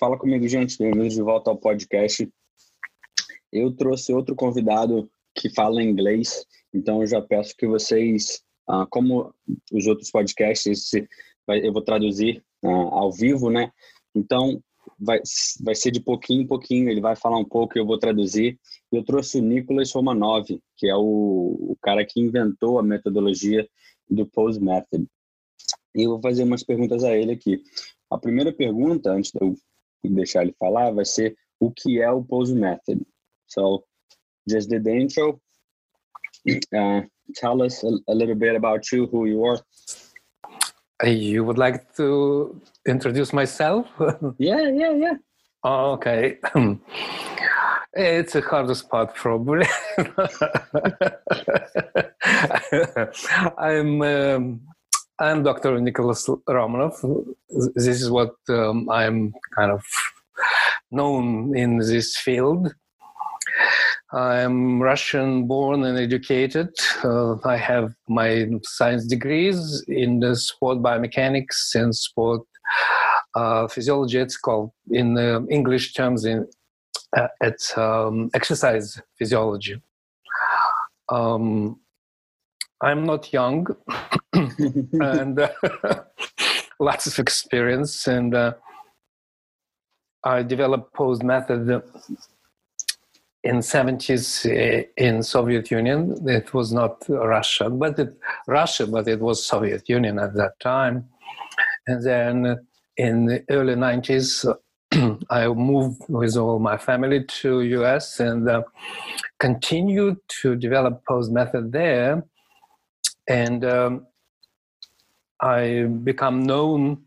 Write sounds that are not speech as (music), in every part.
Fala comigo, gente. Bem-vindos de volta ao podcast. Eu trouxe outro convidado que fala inglês, então eu já peço que vocês, ah, como os outros podcasts, eu vou traduzir ah, ao vivo, né? Então vai, vai ser de pouquinho em pouquinho, ele vai falar um pouco e eu vou traduzir. Eu trouxe o Nicholas Romanov, que é o, o cara que inventou a metodologia do Pose Method. E eu vou fazer umas perguntas a ele aqui. A primeira pergunta, antes de eu deixar ele falar, vai ser o que é o Pose Method. So, just did the intro. Uh, tell us a, a, little bit about you, who you are. You would like to introduce myself? (laughs) yeah, yeah, yeah. Oh, okay. (clears throat) It's a hard spot, probably. (laughs) I'm um, I'm Dr. Nicholas Romanov. This is what um, I'm kind of known in this field. I'm Russian born and educated. Uh, I have my science degrees in the sport biomechanics and sport uh, physiology. It's called in uh, English terms in uh, it's um, exercise physiology. Um, I'm not young (coughs) and uh, (laughs) lots of experience. And uh, I developed pose method in 70s uh, in Soviet Union. It was not Russia, but it, Russia, but it was Soviet Union at that time. And then in the early 90s, (clears throat) I moved with all my family to US and uh, continued to develop pose method there and um, I become known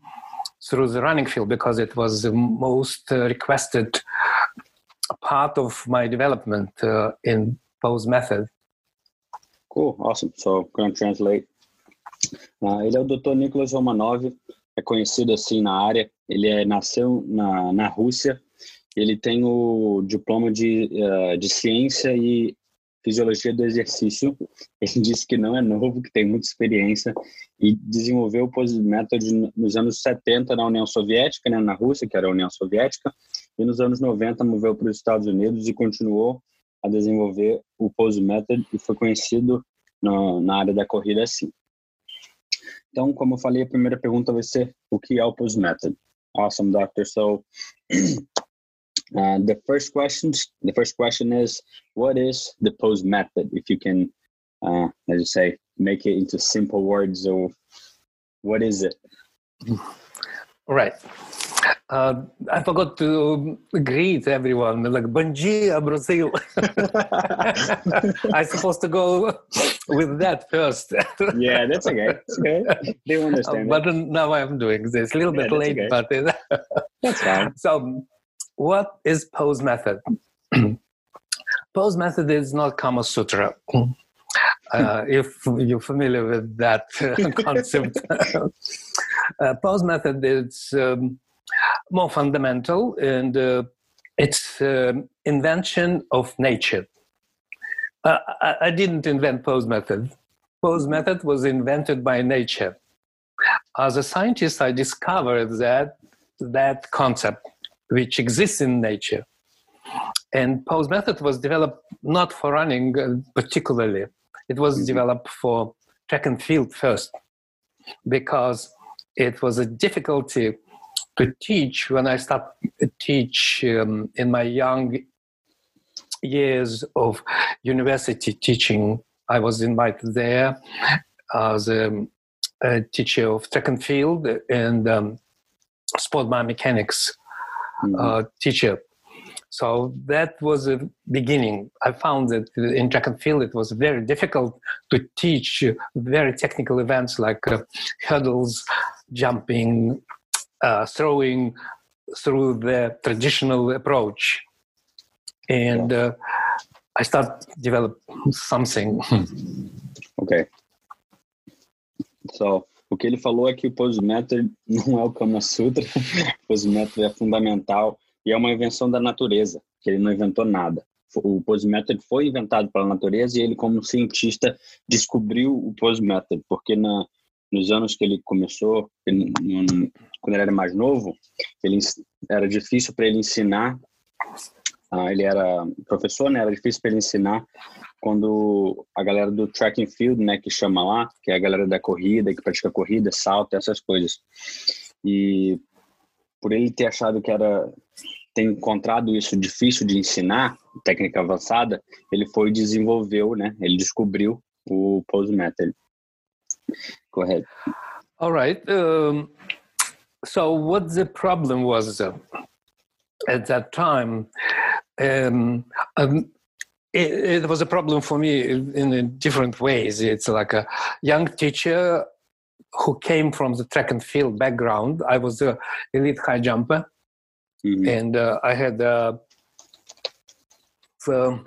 through the running field because it was the most uh, requested part of my development uh, in pose method. Cool, awesome. So, going to translate. Uh, ele é o Dr. Nicholas Romanov, é conhecido assim na área. Ele é, nasceu na, na Rússia. Ele tem o diploma de, uh, de ciência e fisiologia do exercício. Ele (laughs) disse que não é novo, que tem muita experiência e desenvolveu o método nos anos 70 na União Soviética, né, na Rússia, que era a União Soviética, e nos anos 90 moveu para os Estados Unidos e continuou a desenvolver o Pose Method e foi conhecido no, na área da corrida assim. Então, como eu falei, a primeira pergunta vai ser o que é o Pose Method? Awesome, doctor. So, (clears throat) Uh, the first questions, the first question is, what is the pose method? If you can, uh, as you say, make it into simple words, or what is it? Right. Uh, I forgot to greet everyone. Like, bom dia, Brazil. (laughs) (laughs) I'm supposed to go with that first. (laughs) yeah, that's okay. That's okay. They understand. but now I'm doing this. A little yeah, bit late, okay. but that's fine. So what is pose method? (clears throat) pose method is not Kama Sutra. Uh, if you're familiar with that uh, (laughs) concept, (laughs) uh, pose method is um, more fundamental and uh, it's um, invention of nature. Uh, I, I, didn't invent pose method. Pose method was invented by nature. As a scientist, I discovered that that concept which exists in nature. And pose method was developed not for running uh, particularly. It was mm-hmm. developed for track and field first because it was a difficulty to teach when I started to teach um, in my young years of university teaching. I was invited there as a, a teacher of track and field and um, sport biomechanics mm-hmm. uh, teacher. So that was a beginning. I found that in track and field it was very difficult to teach very technical events like uh, hurdles, jumping, uh, throwing through the traditional approach. And uh, I started develop something. okay. So O que ele falou é que o Pose Method não é o Kama Sutra, (laughs) o Pose Method é fundamental e é uma invenção da natureza, que ele não inventou nada. O Pose Method foi inventado pela natureza e ele, como cientista, descobriu o Pose Method, porque na, nos anos que ele começou, ele, quando ele era mais novo, ele era difícil para ele ensinar. Uh, ele era professor, né? Era difícil para ele ensinar quando a galera do track and field, né, que chama lá, que é a galera da corrida, que pratica corrida, salto, essas coisas. E por ele ter achado que era ter encontrado isso difícil de ensinar, técnica avançada, ele foi e desenvolveu, né? Ele descobriu o pose method. Correto. All right. Um, so what the problem was uh, at that time? Um, um, it, it, was a problem for me in different ways. It's like a young teacher who came from the track and field background. I was the elite high jumper, mm-hmm. and uh, I had uh, the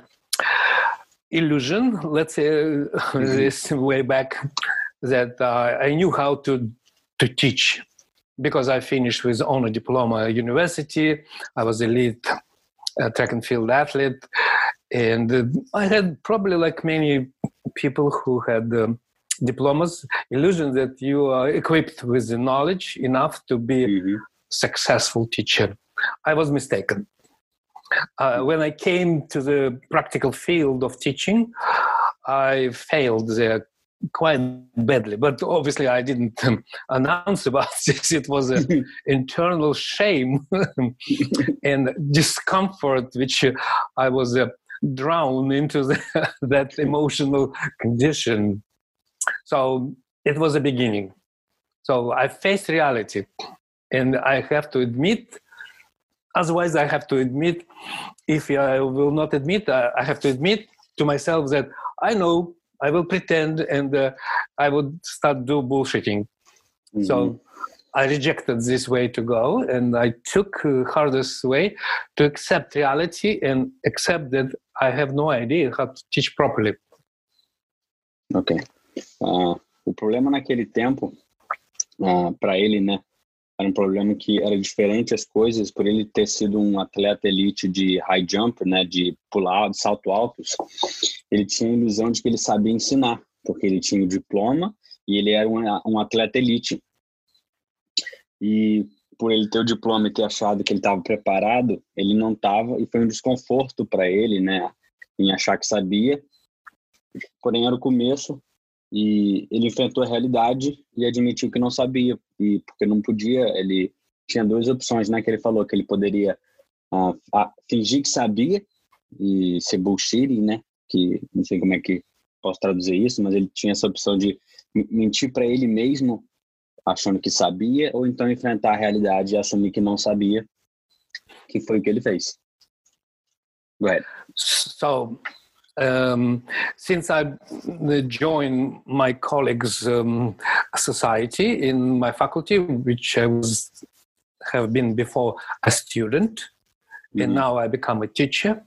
illusion, let's say, (laughs) mm-hmm. this way back, that uh, I knew how to to teach because I finished with honor diploma at university. I was elite uh, track and field athlete, and uh, I had probably like many people who had. Um, diplomas illusion that you are equipped with the knowledge enough to be mm-hmm. successful teacher i was mistaken uh, when i came to the practical field of teaching i failed there quite badly but obviously i didn't um, (laughs) announce about (laughs) this it was an (laughs) internal shame and discomfort which i was uh, drowned into the, (laughs) that emotional condition so it was a beginning. So I faced reality, and I have to admit. Otherwise, I have to admit. If I will not admit, I have to admit to myself that I know. I will pretend, and uh, I would start do bullshitting. Mm-hmm. So I rejected this way to go, and I took uh, hardest way to accept reality and accept that I have no idea how to teach properly. Okay. Uh, o problema naquele tempo, uh, para ele, né, era um problema que era diferente as coisas, por ele ter sido um atleta elite de high jump, né, de pular, de salto altos, ele tinha a ilusão de que ele sabia ensinar, porque ele tinha o diploma e ele era um, um atleta elite. E por ele ter o diploma e ter achado que ele estava preparado, ele não estava e foi um desconforto para ele, né, em achar que sabia. Porém era o começo e ele enfrentou a realidade e admitiu que não sabia e porque não podia ele tinha duas opções né que ele falou que ele poderia uh, fingir que sabia e ser bullshitting né que não sei como é que posso traduzir isso mas ele tinha essa opção de mentir para ele mesmo achando que sabia ou então enfrentar a realidade e assumir que não sabia que foi o que ele fez Go ahead. So um, since I joined my colleagues' um, society in my faculty, which I was have been before a student, mm-hmm. and now I become a teacher.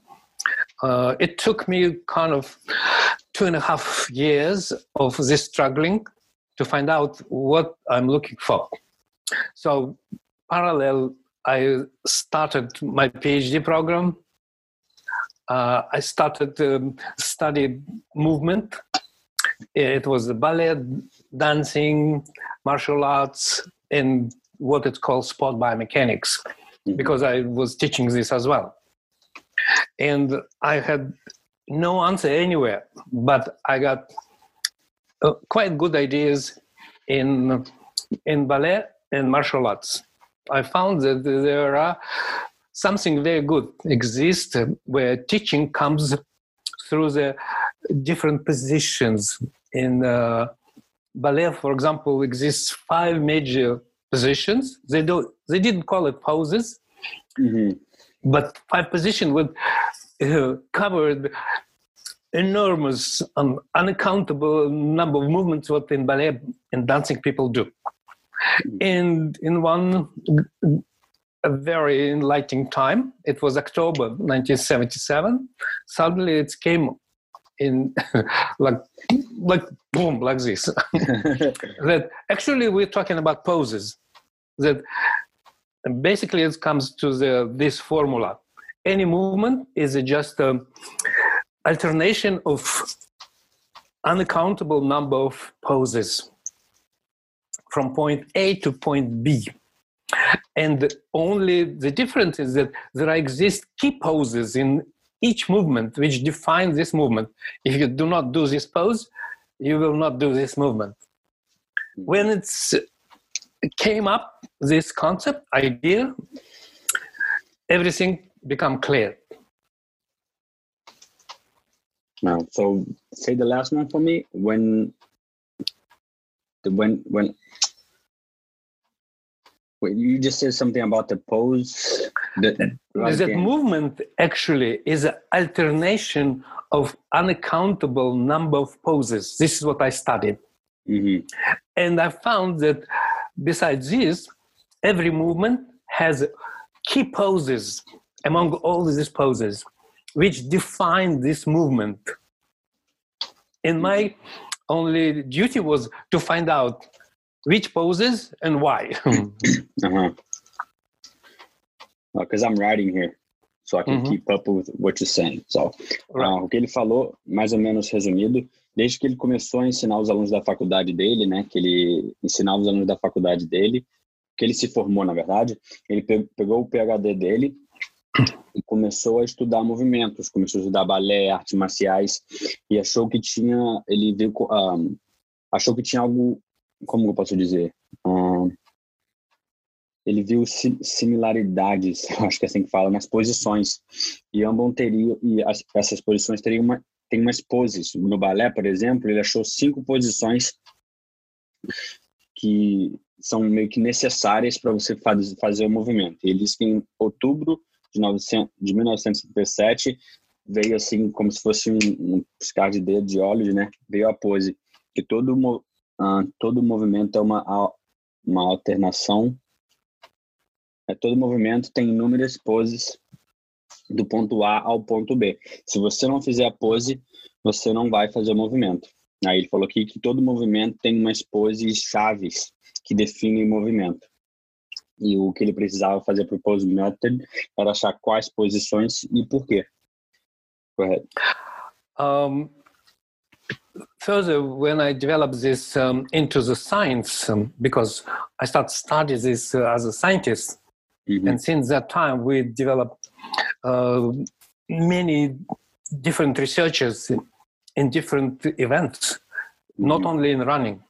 Uh, it took me kind of two and a half years of this struggling to find out what I'm looking for. So, parallel, I started my PhD program uh, I started to um, study movement. It was the ballet, dancing, martial arts, and what it's called sport biomechanics, mm-hmm. because I was teaching this as well. And I had no answer anywhere, but I got uh, quite good ideas in in ballet and martial arts. I found that there are something very good exists where teaching comes through the different positions in uh, ballet for example exists five major positions they don't they didn't call it poses mm-hmm. but five positions with uh, covered enormous um, unaccountable number of movements what in ballet and dancing people do and in one a very enlightening time. It was October 1977. Suddenly it came in (laughs) like like boom like this. (laughs) that actually we're talking about poses. That basically it comes to the this formula. Any movement is just an alternation of unaccountable number of poses. from point A to point B. And only the difference is that there exist key poses in each movement which define this movement. If you do not do this pose, you will not do this movement. When it came up, this concept, idea, everything become clear. Now, so say the last one for me. When, the when when Wait, you just said something about the pose. That, that movement actually is an alternation of unaccountable number of poses. This is what I studied. Mm-hmm. And I found that besides this, every movement has key poses among all these poses which define this movement. And my only duty was to find out which poses and why. (coughs) (coughs) uh-huh. Because uh, I'm writing here, so I can uhum. keep up with what you're saying. So, uh, o que ele falou, mais ou menos resumido, desde que ele começou a ensinar os alunos da faculdade dele, né, que ele ensinava os alunos da faculdade dele, que ele se formou, na verdade, ele pegou o PhD dele e começou a estudar movimentos, começou a estudar balé, artes marciais e achou que tinha, ele viu, um, ah, achou que tinha algo como eu posso dizer? Um, ele viu similaridades, (laughs) acho que é assim que fala, nas posições. E ambos teriam, e as, essas posições teriam uma, tem umas poses. No balé, por exemplo, ele achou cinco posições que são meio que necessárias para você faz, fazer o movimento. Ele disse que em outubro de, 900, de 1957 veio assim como se fosse um, um piscar de dedo de olhos, né? Veio a pose que todo ah, todo movimento é uma, uma alternação. É, todo movimento tem inúmeras poses do ponto A ao ponto B. Se você não fizer a pose, você não vai fazer o movimento. Aí ele falou aqui que todo movimento tem umas poses chaves que definem o movimento. E o que ele precisava fazer para o pose method era achar quais posições e por quê. Correto. Um, further, when I developed this um, into the science, um, because I started study this uh, as a scientist, mm-hmm. and since that time we developed uh, many different researchers in, in different events, mm-hmm. not only in running.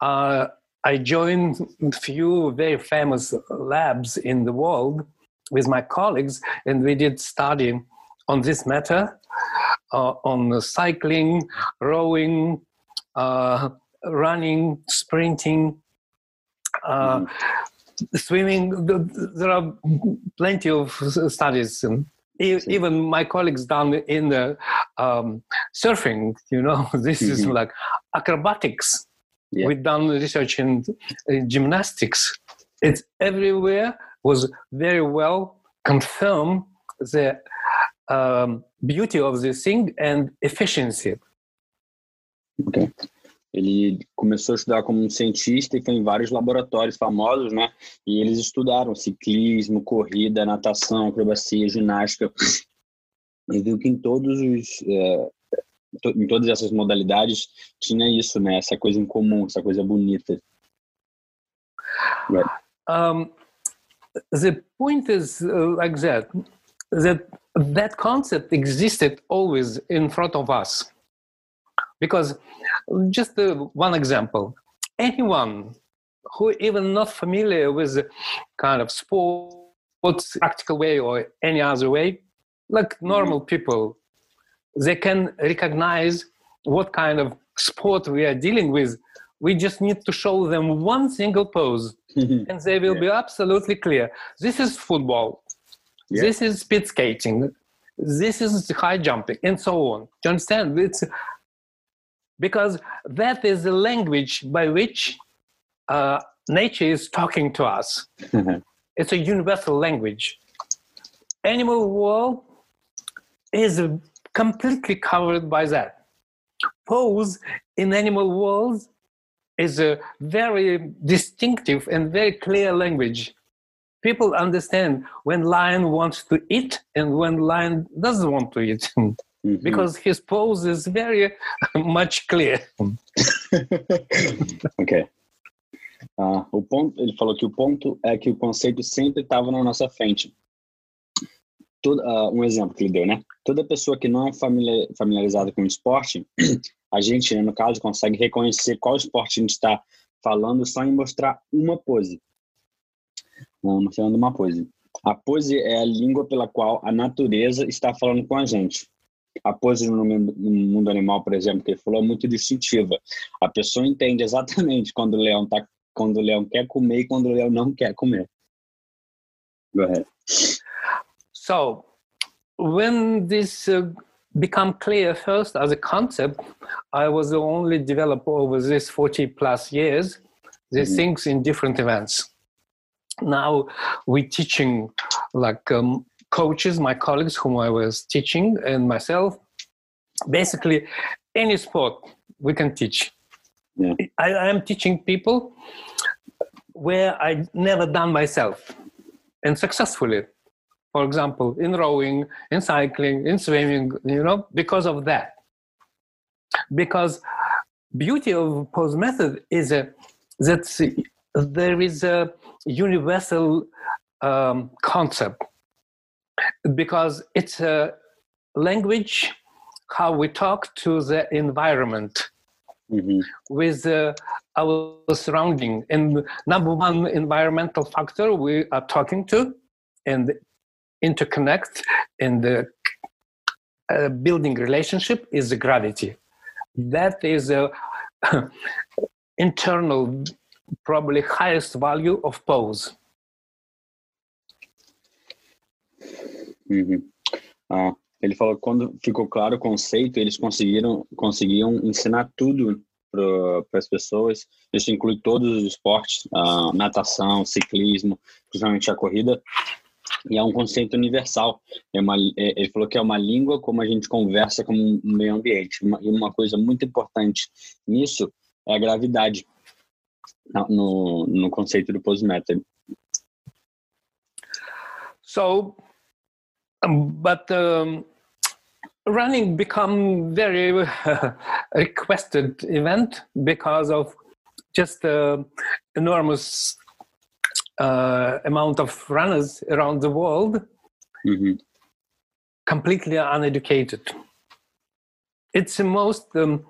Uh, I joined a few very famous labs in the world with my colleagues, and we did study on this matter uh, on cycling, rowing, uh, running, sprinting, mm. swimming. There are plenty of studies. Even my colleagues down in the um, surfing, you know, (laughs) this mm-hmm. is like acrobatics. Yeah. We've done research in, in gymnastics. It's everywhere was very well confirmed that um, beauty of this thing and efficiency. Okay. Ele começou a estudar como um cientista e foi em vários laboratórios famosos, né? E eles estudaram ciclismo, corrida, natação, acrobacia, ginástica. E viu que em todos os é, em todas essas modalidades tinha isso, né? Essa coisa em comum, essa coisa bonita. Right. Um, the point is uh, like that. That that concept existed always in front of us. Because, just uh, one example, anyone who even not familiar with kind of sports practical way or any other way, like mm-hmm. normal mm-hmm. people, they can recognize what kind of sport we are dealing with. We just need to show them one single pose, (laughs) and they will yeah. be absolutely clear. This is football. Yeah. This is speed skating. This is high jumping, and so on. Do you understand? It's because that is the language by which uh, nature is talking to us. Mm-hmm. (laughs) It's a universal language. Animal world is completely covered by that. Pose in animal world is a very distinctive and very clear language people understand when lion wants to eat and when lion doesn't want to eat (laughs) mm-hmm. because his pose is very (laughs) much clear (laughs) okay Ah, o ponto, ele falou que o ponto é que o conceito sempre estava na nossa frente. Toda, uh, um exemplo que ele deu, né? Toda pessoa que não é familiarizada com o esporte, (clears throat) a gente, né, no caso, consegue reconhecer qual esporte a gente está falando só em mostrar uma pose. Mostrando uma pose. A pose é a língua pela qual a natureza está falando com a gente. A pose no mundo animal, por exemplo, que ele falou, é muito distintiva. A pessoa entende exatamente (laughs) quando o leão tá, quando o leão quer comer e quando o leão não quer comer. Go ahead. So, when this uh, become clear first as a concept, I was the only developer over this 40 plus years these mm-hmm. things in different events. Now we're teaching like um, coaches, my colleagues whom I was teaching, and myself. Basically, any sport we can teach. Yeah. I, I am teaching people where I never done myself, and successfully. For example, in rowing, in cycling, in swimming, you know, because of that. Because beauty of pose method is a, that there is a universal um, concept because it's a language how we talk to the environment mm-hmm. with uh, our surrounding and number one environmental factor we are talking to and interconnect and the uh, building relationship is the gravity that is a (laughs) internal probably highest value of pose Uhum. Ah, ele falou que quando ficou claro o conceito, eles conseguiram conseguiam ensinar tudo para as pessoas. Isso inclui todos os esportes, ah, natação, ciclismo, principalmente a corrida. E é um conceito universal. É uma, é, ele falou que é uma língua como a gente conversa com o meio ambiente. Uma, e uma coisa muito importante nisso é a gravidade no, no conceito do Pose. So, but um, running become very uh, (laughs) requested event because of just the enormous uh, amount of runners around the world mm-hmm. completely uneducated it's the most um,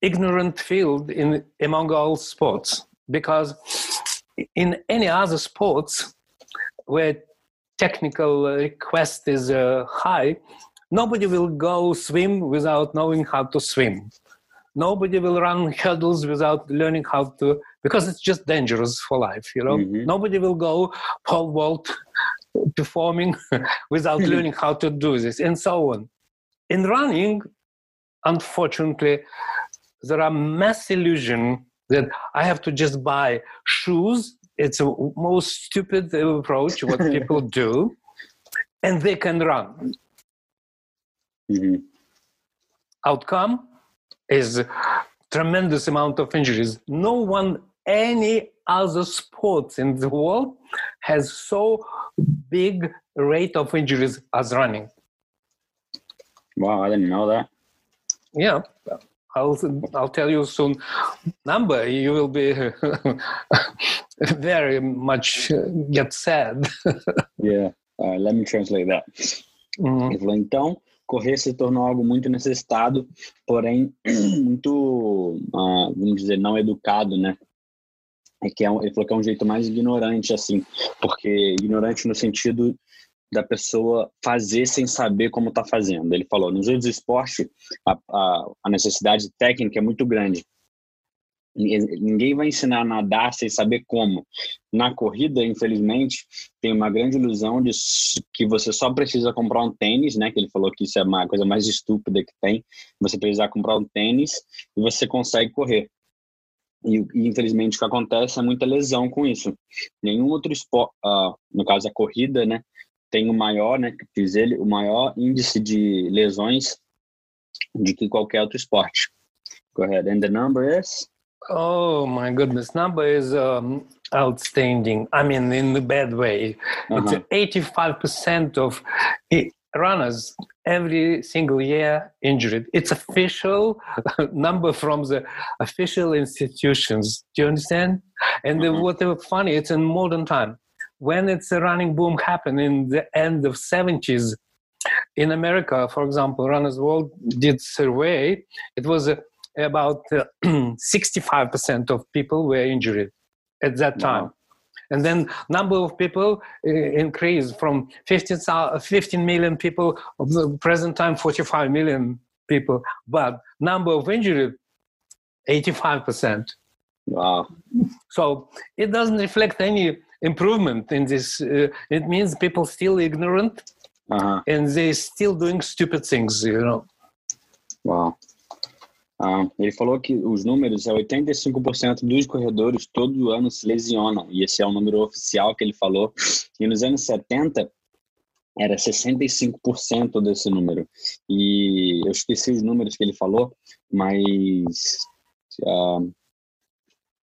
ignorant field in among all sports because in any other sports where technical request is uh, high, nobody will go swim without knowing how to swim. Nobody will run hurdles without learning how to, because it's just dangerous for life, you know. Mm-hmm. Nobody will go pole vault performing (laughs) without (laughs) learning how to do this, and so on. In running, unfortunately, there are mass illusion that I have to just buy shoes it's a most stupid approach what (laughs) people do and they can run mm-hmm. outcome is tremendous amount of injuries no one any other sports in the world has so big rate of injuries as running wow i didn't know that yeah I'll I'll tell you soon number you will be (laughs) very much uh, get sad. (laughs) yeah, uh, let me translate that. Uhum. Ele falou, então, correr se tornou algo muito necessitado, porém (clears throat) muito, uh, vamos dizer, não educado, né? É que é um, ele falou que é um jeito mais ignorante, assim, porque ignorante no sentido da pessoa fazer sem saber como está fazendo. Ele falou, nos outros esportes, a, a, a necessidade técnica é muito grande. Ninguém vai ensinar a nadar sem saber como. Na corrida, infelizmente, tem uma grande ilusão de que você só precisa comprar um tênis, né? Que ele falou que isso é uma coisa mais estúpida que tem. Você precisa comprar um tênis e você consegue correr. E, e infelizmente o que acontece é muita lesão com isso. Nenhum outro esporte, uh, no caso a corrida, né? Tem o maior, né? Que diz ele, o maior índice de lesões de que qualquer outro esporte. Go ahead. And the number is Oh my goodness, number is um, outstanding. I mean, in the bad way. Uh-huh. It's 85% of runners every single year injured. It's official (laughs) number from the official institutions. Do you understand? And mm-hmm. what what's funny, it's in modern time. When it's a running boom happened in the end of 70s, in America, for example, Runners World did survey. It was uh, about uh, (clears throat) 65% of people were injured at that time. Wow and then number of people uh, increased from 15, 15 million people of the present time 45 million people. But number of injured 85% wow. So it doesn't reflect any improvement in this uh, it means people still ignorant uh-huh. and they still doing stupid things you know. Wow Ah, ele falou que os números é 85% dos corredores todo ano se lesionam, e esse é o número oficial que ele falou. E nos anos 70 era 65% desse número. E eu esqueci os números que ele falou, mas uh,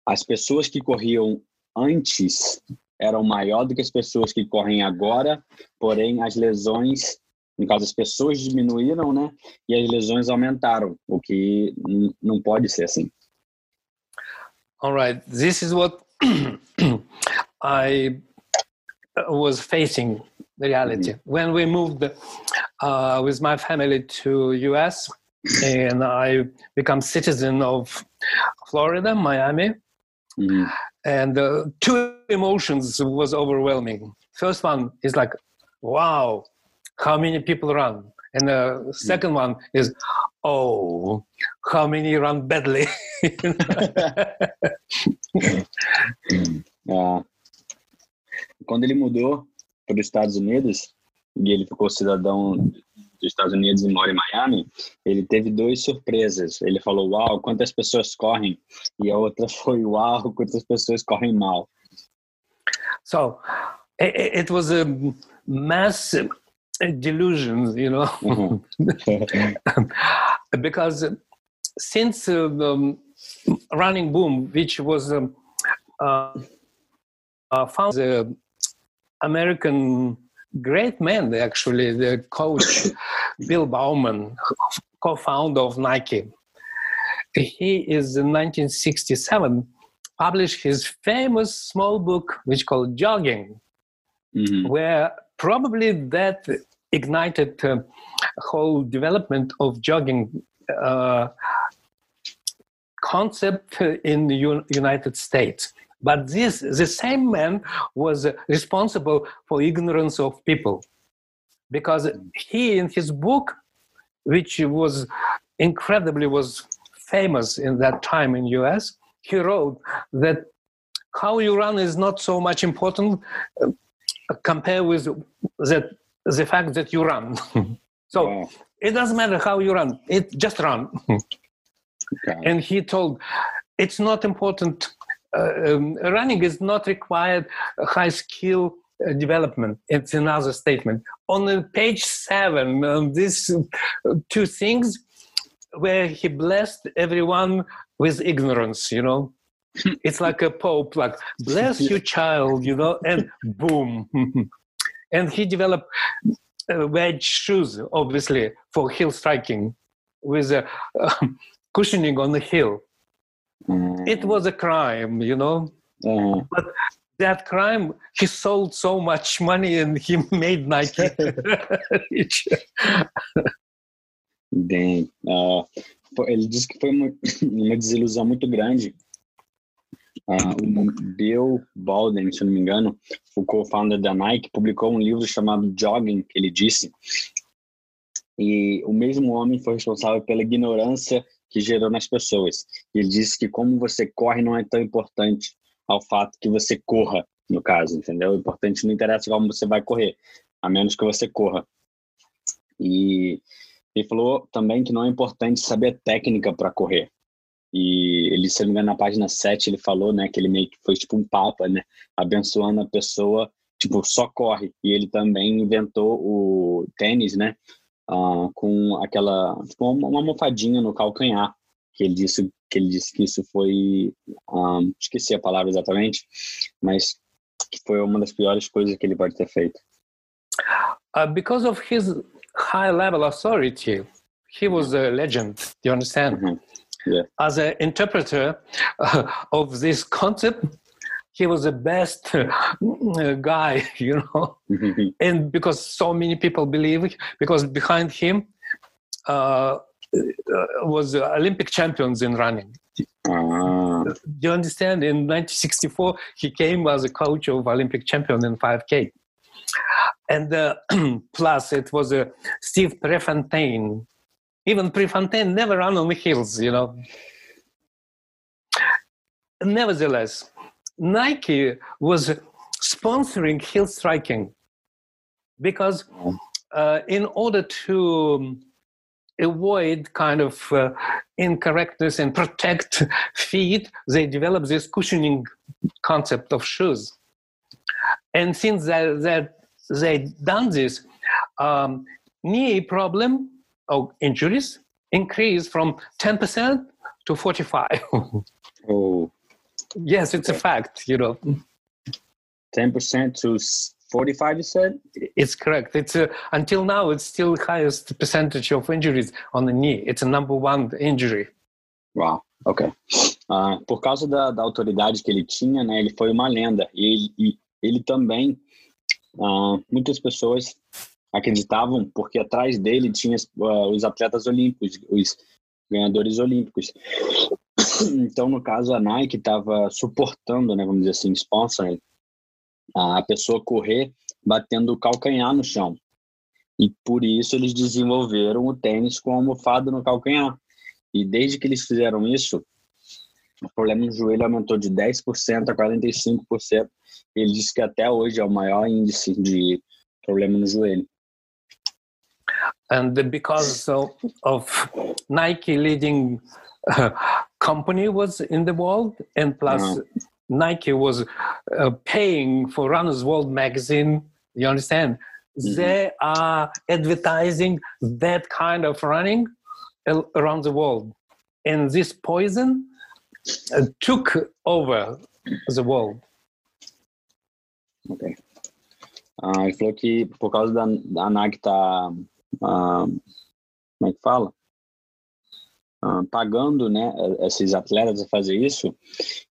as pessoas que corriam antes eram maior do que as pessoas que correm agora, porém as lesões no caso, as pessoas diminuíram, né? E as lesões aumentaram, o que não pode ser assim. All right, this is what (clears throat) I was facing the reality mm-hmm. when we moved uh, with my family to US and I become citizen of Florida, Miami. Mm-hmm. And uh, two emotions was overwhelming. First one is like, wow, how many people run and the second one is oh how many run badly (laughs) ah. quando ele mudou para os Estados Unidos e ele ficou cidadão dos Estados Unidos e mora em Miami, ele teve duas surpresas. Ele falou, uau, quantas pessoas correm. E a outra (laughs) foi, uau, quantas pessoas correm mal. So, it, it was a massive (laughs) delusions, you know, mm-hmm. (laughs) because since uh, the um, running boom, which was um, uh, uh, found the American great man, actually, the coach (coughs) Bill Bowerman, co-founder of Nike. He is in 1967 published his famous small book, which called Jogging, mm-hmm. where probably that ignited uh, whole development of jogging uh, concept in the U- United States. But this, the same man was responsible for ignorance of people, because he, in his book, which was incredibly was famous in that time in U.S., he wrote that how you run is not so much important uh, compared with that the fact that you run. (laughs) so yeah. it doesn't matter how you run, it just run. okay. And he told, it's not important. Uh, um, running is not required high skill uh, development. It's another statement. On page seven, um, these uh, two things where he blessed everyone with ignorance, you know. (laughs) it's like a pope, like, bless you, child, you know, and boom. (laughs) and he developed uh, wedge shoes, obviously, for heel striking with a (laughs) cushioning on the heel. Mm. It was a crime, you know. Mm. But that crime, he sold so much money and he (laughs) made Nike rich. Bem, uh, ele disse que foi uma, (laughs) uma desilusão muito grande Uh, o Bill Baldwin, se não me engano, o co-founder da Nike, publicou um livro chamado Jogging, que ele disse. E o mesmo homem foi responsável pela ignorância que gerou nas pessoas. Ele disse que como você corre não é tão importante ao fato que você corra, no caso, entendeu? O importante não interessa como você vai correr, a menos que você corra. E ele falou também que não é importante saber técnica para correr. E ele, se não me engano, na página 7, ele falou, né, que ele meio que foi tipo um papa, né, abençoando a pessoa, tipo, só corre. E ele também inventou o tênis, né, uh, com aquela, tipo, uma almofadinha no calcanhar, que ele disse que ele disse que isso foi, um, ah, esqueci a palavra exatamente, mas que foi uma das piores coisas que ele pode ter feito. uh, because of his high level authority, he was a legend. Do you understand? Mm-hmm. Yeah. As an interpreter uh, of this concept, he was the best uh, guy, (laughs) you know. (laughs) And because so many people believe, because behind him uh, was Olympic champions in running. Ah, Do you understand? In 1964, he came as a coach of Olympic champion in 5K. And uh, (clears throat) plus, it was uh, Steve Prefontaine. Even Prefontaine never ran on the hills, you know. Nevertheless, Nike was sponsoring heel striking because uh, in order to avoid kind of uh, incorrectness and protect feet, they developed this cushioning concept of shoes. And since that they done this, um, knee problem or injuries increased from 10% to 45. oh, yes, it's a fact, you know. 10% to 45, you said? It's correct. It's uh, until now it's still highest percentage of injuries on the knee. It's a number one injury. wow ok. Ah, por causa da, da autoridade que ele tinha, né, ele foi uma lenda. E ele, e ele também, ah, muitas pessoas acreditavam porque atrás dele tinha ah, os atletas olímpicos, os ganhadores olímpicos. (clears throat) Então, no caso, a Nike estava suportando, né, vamos dizer assim, sponsoring, a pessoa correr batendo o calcanhar no chão. E por isso eles desenvolveram o tênis com almofada no calcanhar. E desde que eles fizeram isso, o problema no joelho aumentou de 10% a 45%. Ele disse que até hoje é o maior índice de problema no joelho. And because of, of Nike leading uh, company was in the world, and plus Uh-huh. Nike was uh, paying for Runners World magazine. You understand? They are advertising that kind of running around the world, and this poison uh, took over the world. Ok. Ah, ele falou que por causa da, da Nike tá, ah, como é que fala? Ah, pagando, né, esses atletas a fazer isso,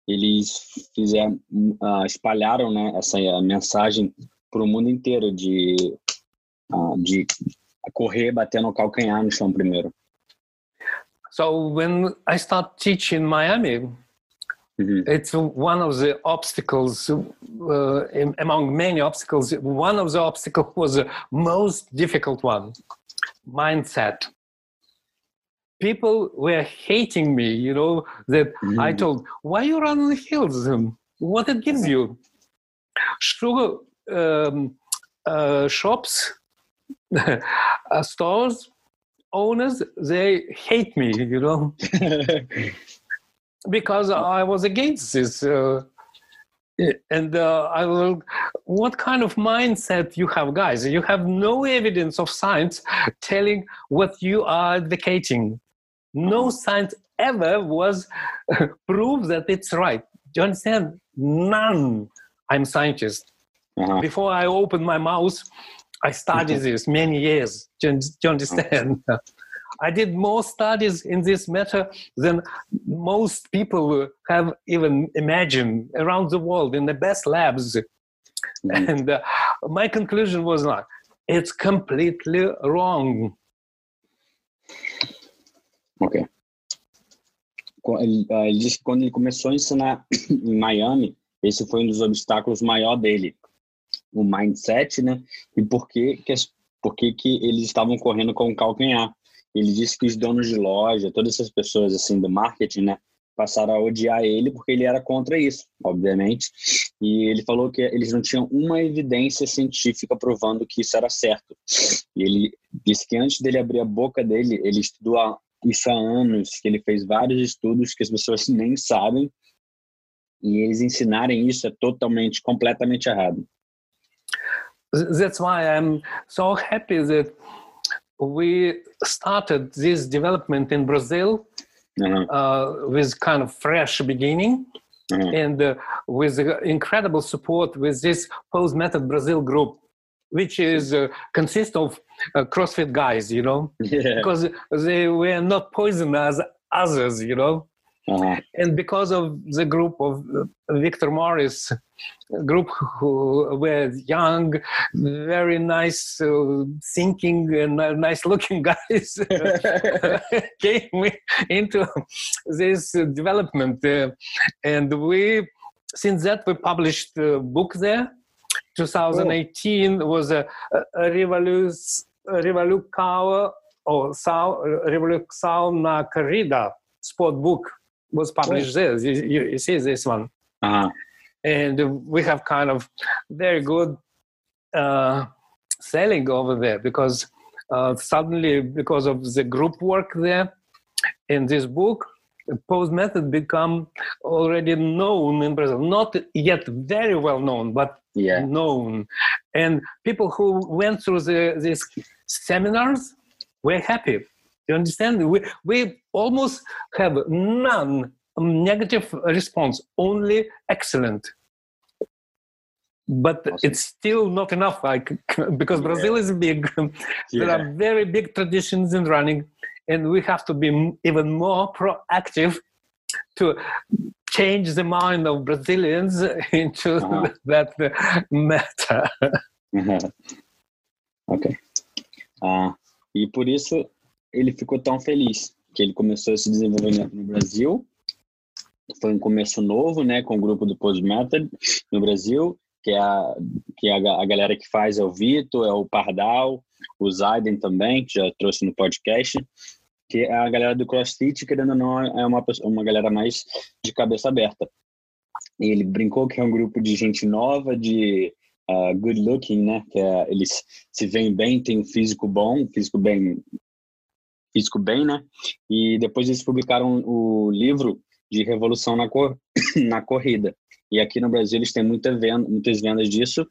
eles fizeram, ah, espalharam, né, essa mensagem para o mundo inteiro de, de correr batendo o calcanhar no chão primeiro. So when I start teaching Miami, Uhum. it's one of the obstacles uh, in- among many obstacles one of the obstacles was the most difficult one mindset people were hating me you know that i Mm. told why you run on the hills Um, what it gives you sugar um, uh, shops (laughs) uh, stores owners they hate me you know (laughs) because I was against this. Uh, and uh, I will, what kind of mindset you have, guys? You have no evidence of science telling what you are advocating. No science ever was (laughs) proved that it's right. Do you understand? None. I'm scientist. Aham. Before I open my mouth, I studied (laughs) this many years. Do you, do you understand? I did more studies in this matter than most people have even imagined around the world in the best labs. Mhm. And uh, my conclusion was not, it's completely wrong. Ok. Ele, ah, ele disse que quando ele começou a ensinar (coughs) em Miami, esse foi um dos obstáculos maior dele. O mindset, né? E por que, que, por que, que eles estavam correndo com o calcanhar. Ele disse que os donos de loja, todas essas pessoas assim do marketing, né? Passaram a odiar ele porque ele era contra isso, obviamente. E ele falou que eles não tinham uma evidência científica provando que isso era certo. E ele disse que antes dele abrir a boca dele, ele estudou isso há anos, que ele fez vários estudos que as pessoas nem sabem, e eles ensinarem isso é totalmente, completamente errado. That's why I'm so happy that we started this development in Brazil Aham, uh, with kind of fresh beginning. aham, and uh, with incredible support with this pose method brazil group which is uh, consists of uh, CrossFit guys, you know, (laughs) Yeah. because they were not poison as others, you know. Uh-huh. and because of the group of uh, Victor Morris group who were young, very nice uh, thinking and uh, nice looking (laughs) guys (laughs) came into this uh, development uh, and we since that we published a book there. 2018 was a, a revolution revolucao or revolução na corrida sport book was published there. You, you, you see this one, Uh-huh. and we have kind of very good uh, selling over there because uh, suddenly, because of the group work there in this book, the pose method become already known in Brazil. Not yet very well known, but Yeah. known, and people who went through the, these seminars were happy. You understand? We, we almost have none negative response, only excellent. But Awesome. it's still not enough, like (laughs) because Yeah. Brazil is big. (laughs) there Yeah. are very big traditions in running, and we have to be even more proactive to change the mind of Brazilians (laughs) into Uh-huh. that matter. ok. Ah, e por isso ele ficou tão feliz que ele começou esse desenvolvimento no Brasil. Foi um começo novo, né, com o grupo do Post Method no Brasil, que é a, que é a, a galera que faz é o Vitor, é o Pardal, o Zaiden também, que já trouxe no podcast, que é a galera do CrossFit, querendo ou não, é uma, uma galera mais de cabeça aberta. E ele brincou que é um grupo de gente nova, de uh, good looking, né? Que é, eles se veem bem, têm um físico bom, um físico bem, físico bem, né? E depois eles publicaram o livro de Revolução na, cor, (coughs) na Corrida. E aqui no Brasil eles têm muita venda, muitas vendas disso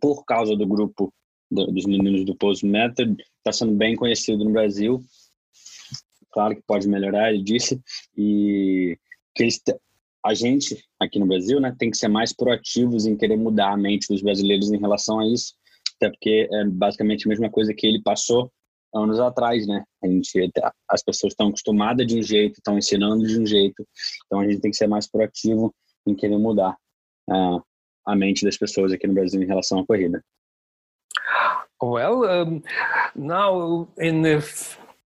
por causa do grupo do- dos meninos do Post Method. Está sendo bem conhecido no Brasil. Claro que pode melhorar, ele disse. E que eles a gente aqui no Brasil, né, tem que ser mais proativos em querer mudar a mente dos brasileiros em relação a isso, até porque é basicamente a mesma coisa que ele passou anos atrás, né? A gente, as pessoas estão acostumadas de um jeito, estão ensinando de um jeito, então a gente tem que ser mais proativo em querer mudar ah, a mente das pessoas aqui no Brasil em relação à corrida. Well, um, now in the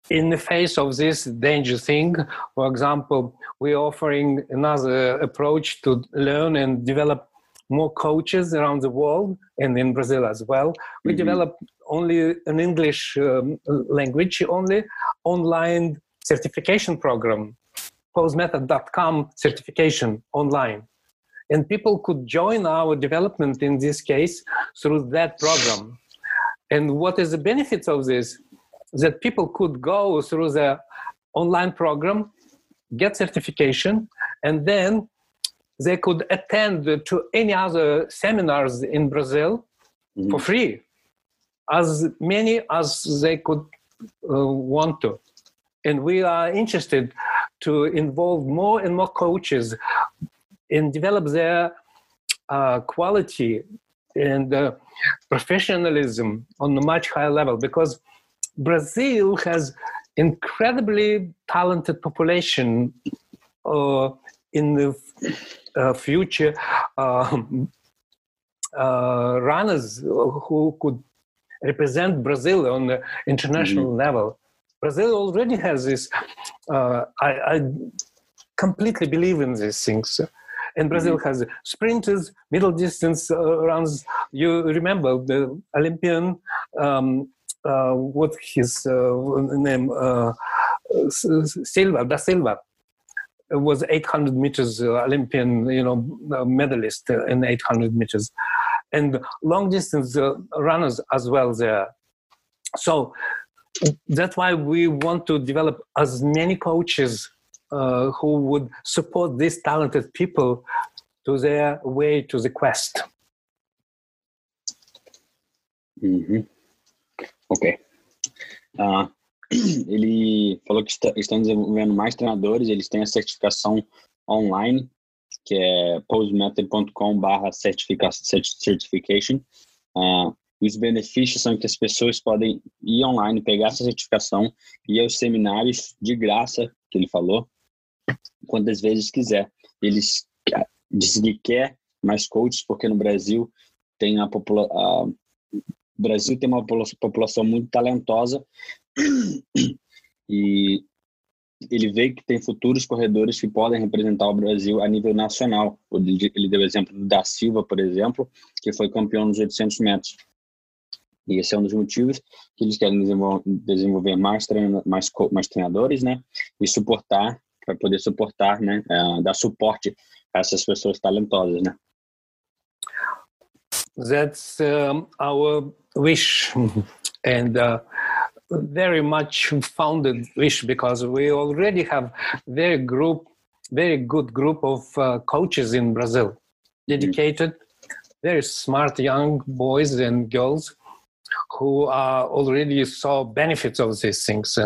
in the face of this danger thing, for example, we're offering another approach to learn and develop more coaches around the world and in Brazil as well. We Mhm. develop only an English um, language only online certification program, posemethod.com certification online. And people could join our development in this case through that program. And what is the benefits of this? That people could go through the online program, get certification, and then they could attend to any other seminars in Brazil Mhm. for free, as many as they could uh, want to. And we are interested to involve more and more coaches and develop their uh, quality and uh, professionalism on a much higher level because Brazil has incredibly talented population uh, in the uh, future um, uh, runners who could represent Brazil on the international level. Brazil already has this. Uh, I, I completely believe in these things. And Brazil has sprinters, middle distance uh, runs. You remember the Olympian, um, uh, what his uh, name, uh, Silva, da Silva, was 800 meters uh, Olympian, you know, uh, medalist uh, in 800 meters, and long distance uh, runners as well there. So that's why we want to develop as many coaches uh, who would support these talented people to their way to the quest. Uhum. Ok. Ah, ele falou que está- estão desenvolvendo mais treinadores, eles têm a certificação online, que é postmethod.com barra certification. Ah, E os benefícios são que as pessoas podem ir online, pegar essa certificação, ir aos seminários de graça, que ele falou, quantas vezes quiser. Eles dizem que quer mais coaches, porque no Brasil tem a população. Brasil tem uma população muito talentosa e ele vê que tem futuros corredores que podem representar o Brasil a nível nacional. Ele deu o exemplo da Silva, por exemplo, que foi campeão nos 800 metros. E esse é um dos motivos que eles querem desenvolver mais, mais, mais treinadores, né? E suportar, para poder suportar, né? Uh, dar suporte a essas pessoas talentosas, né? That's um, our wish. and uh, very much founded wish because we already have very group very good group of uh, coaches in brazil. Dedicated very smart young boys and girls who uh, already saw benefits of these things.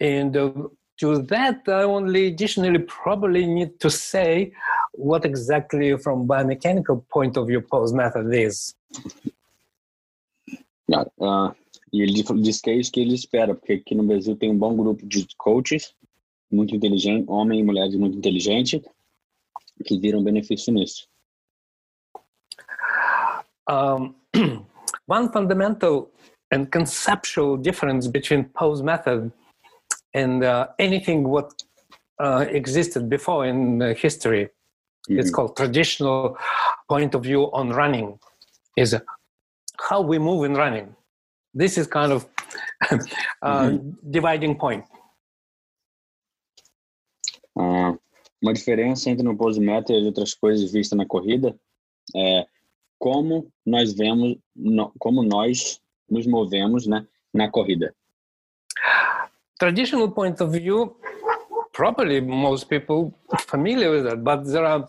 And uh, to that i only additionally probably need to say what exactly from biomechanical point of view pose method is. Yeah, uh, E ele disse que é isso que ele espera, porque aqui no Brasil tem um bom grupo de coaches, muito inteligente, homens e mulheres muito inteligentes, que viram benefício nisso. Um, (clears throat) one fundamental and conceptual difference between Pose method and uh, anything what uh, existed before in uh, history, mm-hmm. it's called traditional point of view on running, is how we move in running. This is kind of (laughs) uh, mm-hmm. dividing point. Uh, uma diferença entre no pose meta e outras coisas vistas na corrida é como nós vemos, no, como nós nos movemos, né, na corrida. Traditional point of view, probably most people familiar with that, but there are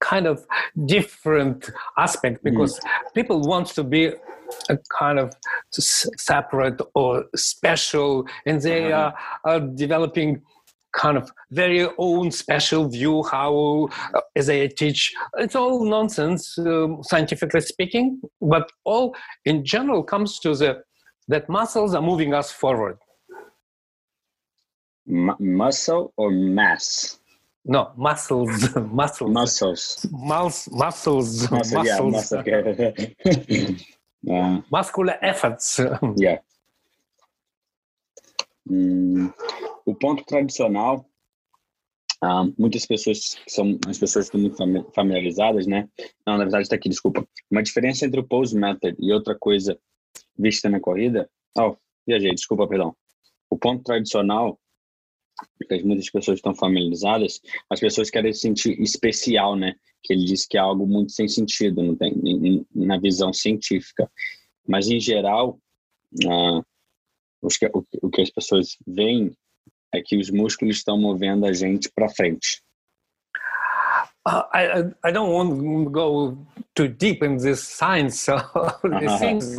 kind of different aspect because mm. people want to be a kind of separate or special, and they uh-huh. are, are developing kind of very own special view how uh, as i teach it's all nonsense um, scientifically speaking but all in general comes to the that muscles are moving us forward M- muscle or mass no muscles (laughs) muscles muscles Mus- muscles muscle, muscles yeah, muscle. (laughs) Yeah. Muscular efforts. (laughs) yeah. Hum, o ponto tradicional, ah, muitas pessoas são as pessoas estão muito familiarizadas, né? Não, na verdade está aqui, desculpa. Uma diferença entre o pose method e outra coisa vista na corrida. Oh, viajei, desculpa, perdão. O ponto tradicional que muitas pessoas estão familiarizadas, as pessoas querem se sentir especial, né? que ele diz que é algo muito sem sentido, não tem na visão científica. Mas em geral, uh, que, o, o que as pessoas veem é que os músculos estão movendo a gente para frente. Uh, I, I don't want to go too deep in this science uh (laughs) -huh. things,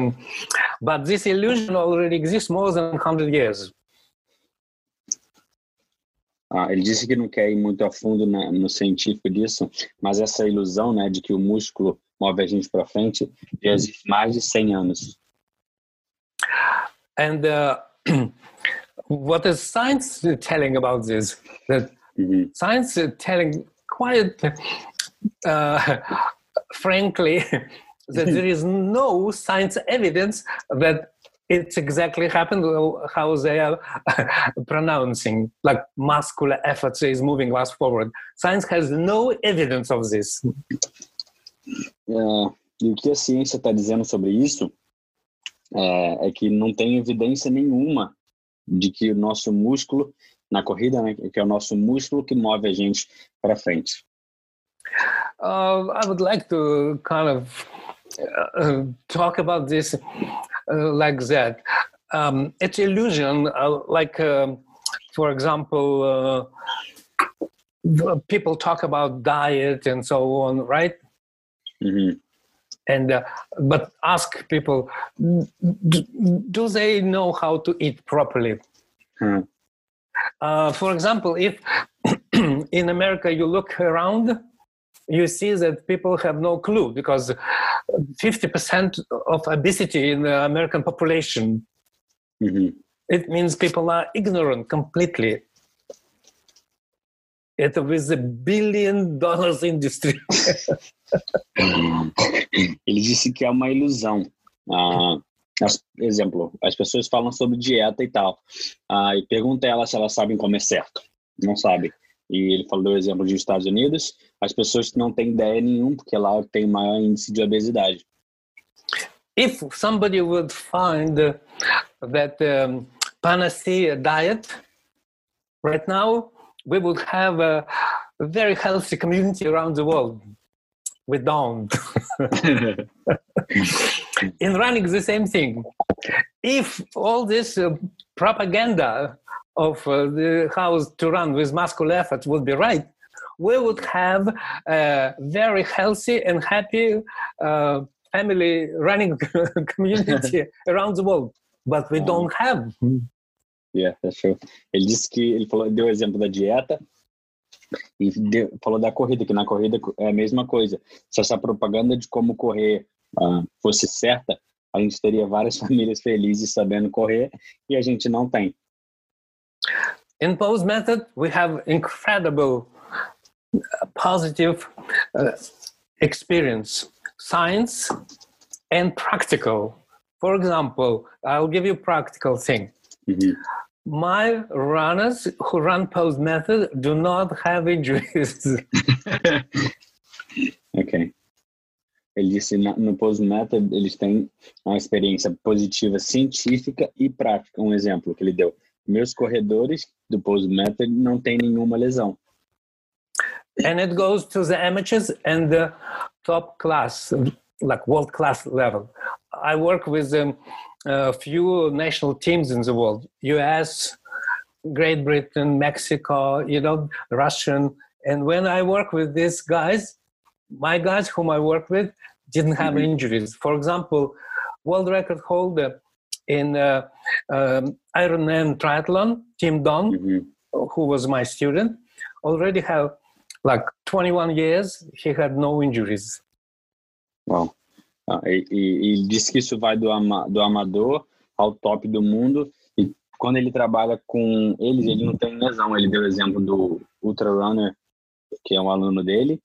but this illusion already exists more than 100 years. Ah, ele disse que não quer ir muito a fundo na, no científico disso, mas essa ilusão né, de que o músculo move a gente para frente já existe mais de 100 anos. And uh, (clears throat) what is science telling about this? That mm-hmm. science is telling quite uh, (laughs) frankly (laughs) that there is no science evidence that it's exactly happened. How they are (laughs) pronouncing like muscular efforts is moving us forward. Science has no evidence of this. É, e o que a ciência está dizendo sobre isso é, é, que não tem evidência nenhuma de que o nosso músculo na corrida né, que é o nosso músculo que move a gente para frente. Uh, I would like to kind of uh, talk about this uh, like that. Um, it's illusion, uh, like, um, for example, uh, people talk about diet and so on, right? Mm-hmm. And uh, but ask people, do, do, they know how to eat properly? Hmm. Uh, for example, if (clears throat) in America you look around, you see that people have no clue because 50% of obesity in the American population. Mm-hmm. It means people are ignorant completely. It was a billion dollars industry. (laughs) Ele disse que é uma ilusão. Ah, as, exemplo, as pessoas falam sobre dieta e tal. Ah, e pergunta ela se elas sabem comer certo. Não sabe. E ele falou do exemplo dos Estados Unidos, as pessoas não têm ideia nenhuma, porque lá tem maior índice de obesidade. If somebody would find that um, panacea diet, right now we would have a very healthy community around the world. We don't. (laughs) In running, the same thing. If all this uh, propaganda of uh, the how to run with muscle effort would be right, we would have a very healthy and happy uh, family running (laughs) community (laughs) around the world. But we don't have. Yeah, that's true. Ele disse que ele falou, deu o exemplo da dieta e deu, falou da corrida, que na corrida é a mesma coisa. Se essa propaganda de como correr uh, fosse certa, a gente teria várias (laughs) famílias felizes sabendo correr e a gente não tem. In Pose method, we have incredible uh, positive uh, experience, science and practical. For example, I'll give you a practical thing. Mm-hmm. My runners who run Pose method do not have injuries. (laughs) (laughs) ok. Ele disse no Pose Method eles têm uma experiência positiva científica e prática. Um exemplo que ele deu. Meus corredores do Pose Method não têm nenhuma lesão. And it goes to the amateurs and the top class, like world class level. I work with um, a few national teams in the world: U.S., Great Britain, Mexico, you know, Russian. And when I work with these guys, my guys whom I work with didn't have mm-hmm. injuries. For example, world record holder in uh, um, Ironman triathlon, Tim Don, mm-hmm. who was my student, already have like 21 years. He had no injuries. Wow. Ah, e, e, e disse que isso vai do, ama, do amador ao top do mundo. E quando ele trabalha com eles, ele não tem lesão. Ele deu o exemplo do Ultra Runner, que é um aluno dele.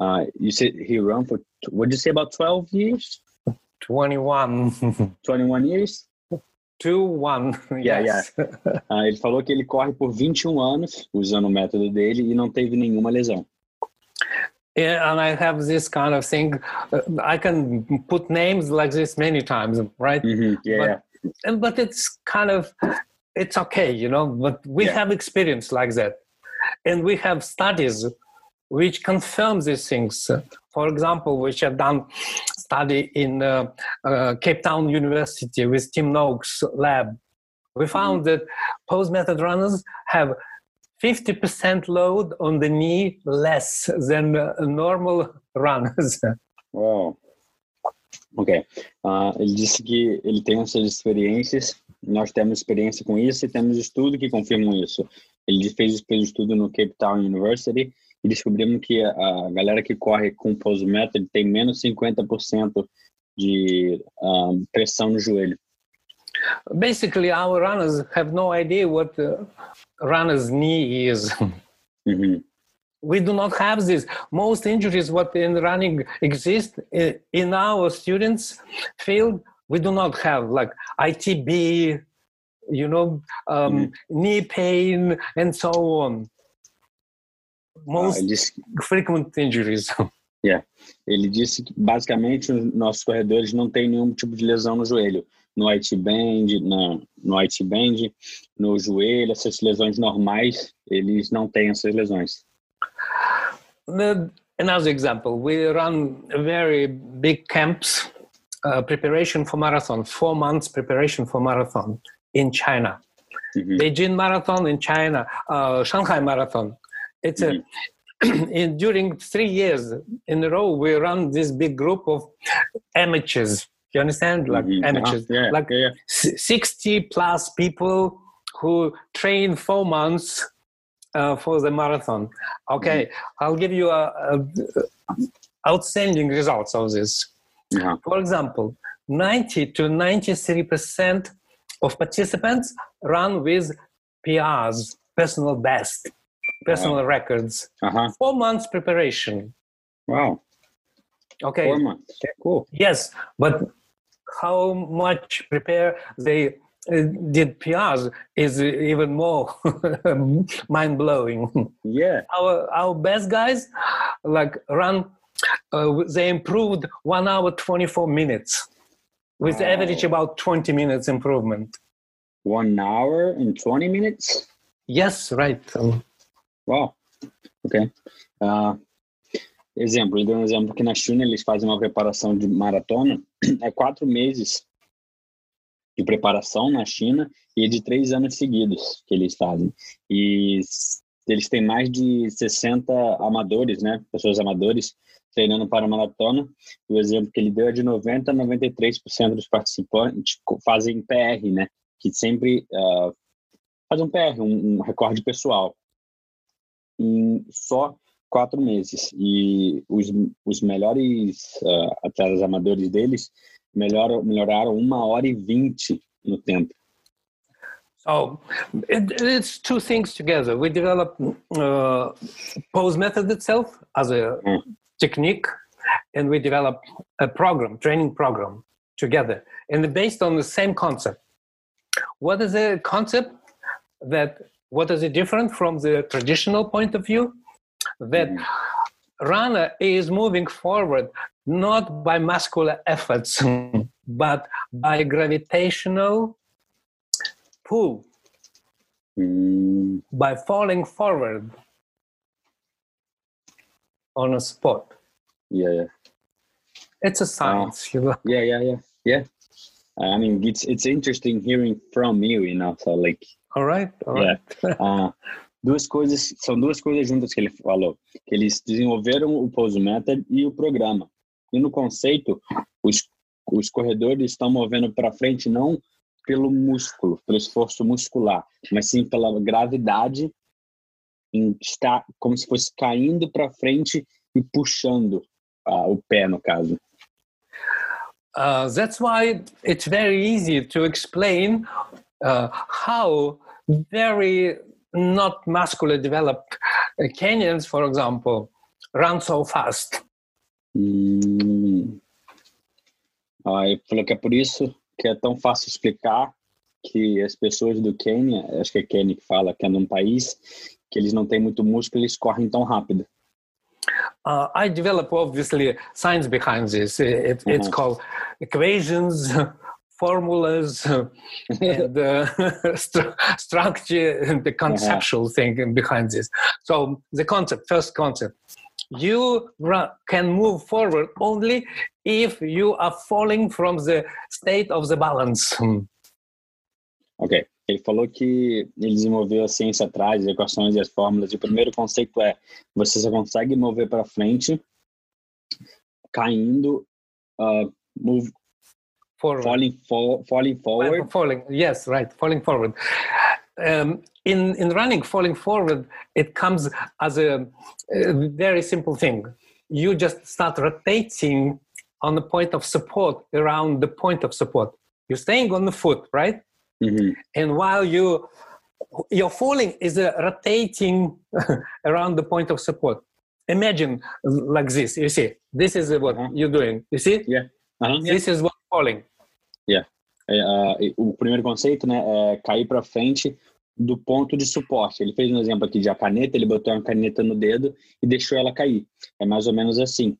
Uh, you said he ran for, what did you say, about 12 years? 21. 21 years? 2-1. Yeah, yes. yeah. (laughs) Uh, ele falou que ele corre por 21 anos usando o método dele e não teve nenhuma lesão. Yeah, and I have this kind of thing. Uh, I can put names like this many times, right? Mm-hmm. Yeah. But, but, it's kind of, it's okay, you know. But we yeah. have experience like that, and we have studies which confirm these things. For example, which have done study in uh, uh, Cape Town University with Tim Noakes lab. We found mm-hmm. that pose method runners have 50% load on the knee less than uh, normal (laughs) runners. Wow. Ok. Uh, ele disse que ele tem essas experiências, nós temos experiência com isso e temos estudo que confirmam isso. Ele fez o estudo no Cape Town University e descobrimos que a galera que corre com pose method tem menos 50% de uh, pressão no joelho. Basically, our runners have no idea what the runner's knee is. Mm-hmm. We do not have this. Most injuries what in running exist in our students field. We do not have like ITB, you know, um, mm-hmm. knee pain, and so on. Most ah, disse, frequent injuries. (laughs) Yeah. Ele disse que basicamente os nossos corredores não têm nenhum tipo de lesão no joelho. No IT band, na, no IT band, no joelho, essas lesões normais, eles não têm essas lesões. Another example, we run very big camps, uh, preparation for marathon, four months preparation for marathon in China. Mm-hmm. Beijing Marathon in China, uh, Shanghai Marathon. It's mm-hmm. a (clears throat) in, during three years in a row, we run this big group of amateurs. You understand? Like mm-hmm. amateurs, yeah, like yeah. 60 plus people who train four months uh, for the marathon. Okay, I'll give you a, a outstanding results of this. Yeah. For example, 90 to 93 percent of participants run with PRs, personal best, personal records. Uh-huh. Four months preparation. Wow. Okay. Four months. Cool. Yes, but how much prepare they uh, did PRs is even more (laughs) mind blowing. Yeah. Our our best guys like run. Uh, they improved one hour twenty four minutes, with Wow. average about twenty minutes improvement. One hour and 20 minutes? Yes, right. Um, Uau, ok. Ah, exemplo, deu um exemplo que na China eles fazem uma preparação de maratona, (clears throat) é quatro meses de preparação na China e é de três anos seguidos que eles fazem. E eles têm mais de 60 amadores, né? Pessoas amadores treinando para a maratona. E o exemplo que ele deu é de 90 a 93% dos participantes fazem PR, né? Que sempre ah, fazem um PR, um, um recorde pessoal em só quatro meses. E os, os melhores ah, atletas amadores deles melhoram, melhoraram uma hora e vinte no tempo. So it, it's two things together. We develop uh, pose method itself as a Mm. technique, and we develop a program, training program together, and based on the same concept. What is the concept that? What is it different from the traditional point of view? That Mhm. runner is moving forward not by muscular efforts, mm. but by gravitational pull Hum, by falling forward on a spot. yeah, yeah, It's a science, uh, you know. yeah, yeah, yeah, yeah. I mean, it's it's interesting hearing from you, you know. So like, All right, all right. Ah, duas coisas, são duas coisas juntas que ele falou, que eles desenvolveram o Pose Method e o programa. E no conceito, os, os corredores estão movendo para frente não pelo músculo, pelo esforço muscular, mas sim pela gravidade em estar como se fosse caindo para frente e puxando ah, o pé, no caso. Uh, that's why it's very easy to explain uh, how very not muscular developed uh, Kenyans, for example, run so fast. Hum. Ah, ele falou que é por isso que é tão fácil explicar que as pessoas do Quênia, acho que é Quênia que fala, que é num país que eles não têm muito músculo, eles correm tão rápido. Uh, I develop obviously science behind this. It, It's Mhm. called equations, (laughs) formulas, and uh, (laughs) stru- structure, and the conceptual thing behind this. So the concept, first concept, you can move forward only if you are falling from the state of the balance. Ok. Ele falou que ele desenvolveu a ciência atrás, as equações e as fórmulas. E o primeiro conceito é: você só consegue mover para frente caindo, uh, move, Forward. falling, for, falling forward. Well, falling yes right falling forward um, in in running falling forward it comes as a, a very simple thing you just start rotating on the point of support around the point of support you're staying on the foot right Uhum. and while you your falling is uh, rotating (laughs) around the point of support imagine like this you see this is what Uh-huh. you're doing you see Aham. this is what falling É, ah, e o primeiro conceito né, é cair para frente do ponto de suporte. Ele fez um exemplo aqui de a caneta, ele botou uma caneta no dedo e deixou ela cair. É mais ou menos assim.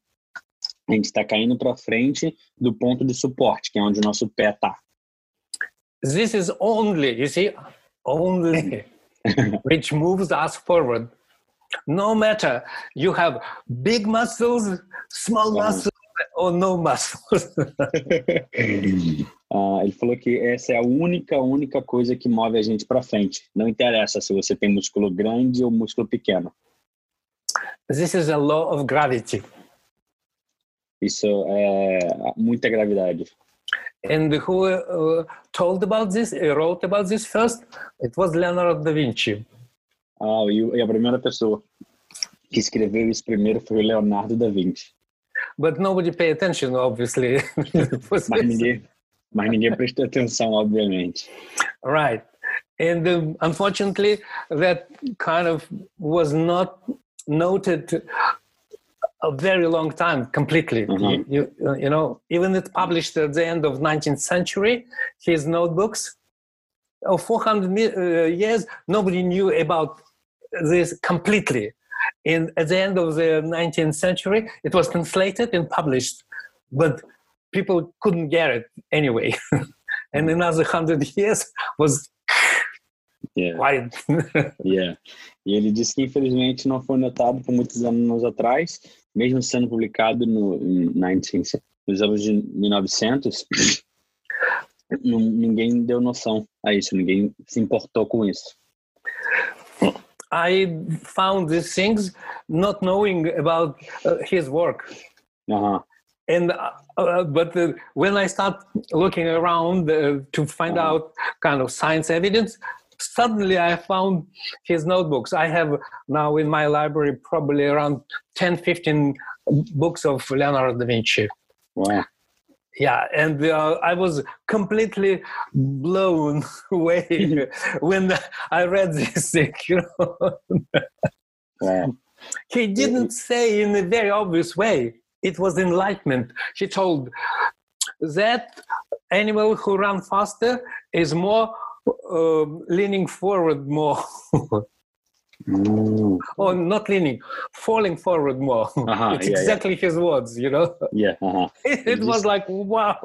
A gente está caindo para frente do ponto de suporte, que é onde o nosso pé está. this is only you see only (laughs) which moves us forward no matter you have big muscles small muscles or no muscles Ah, ele falou que essa é a única, única coisa que move a gente para frente. Não interessa se você tem músculo grande ou músculo pequeno. this is a law of gravity Isso é muita gravidade. and who uh, told about this uh, wrote about this first it was leonardo da vinci Ah, e, e a primeira pessoa que escreveu isso primeiro foi o Leonardo da Vinci. But nobody pay attention, obviously. mas, ninguém, mas ninguém prestou atenção, obviamente. Right. And um, unfortunately, that kind of was not noted a very long time completely. Mm-hmm. You, you, you know, even it published at the end of 19th century, his notebooks. Of 400 uh, years, nobody knew about this completely. And at the end of the 19th century, it was translated and published, but people couldn't get it anyway. (laughs) and another hundred years was yeah. (laughs) yeah. E ele disse que infelizmente não foi notado por muitos anos atrás, mesmo sendo publicado no, 19, nos anos de 1900, (coughs) ninguém deu noção a isso, ninguém se importou com isso. I found these things not knowing about uh, his work. Uh-huh. And uh, uh, but uh, when I start looking around uh, to find uh-huh. out kind of science evidence, suddenly I found his notebooks. I have now in my library probably around 10, 15 books of Leonardo da Vinci. Wow yeah and uh, i was completely blown (laughs) away (laughs) when i read this thing you know yeah. he didn't say in a very obvious way. It was enlightenment. He told that animal who run faster is more uh, leaning forward more (laughs) Mm. Or not leaning, falling forward more. Uh-huh, (laughs) it's yeah, exactly yeah. his words, you know? Yeah. Uh-huh. (laughs) It, it was like, wow.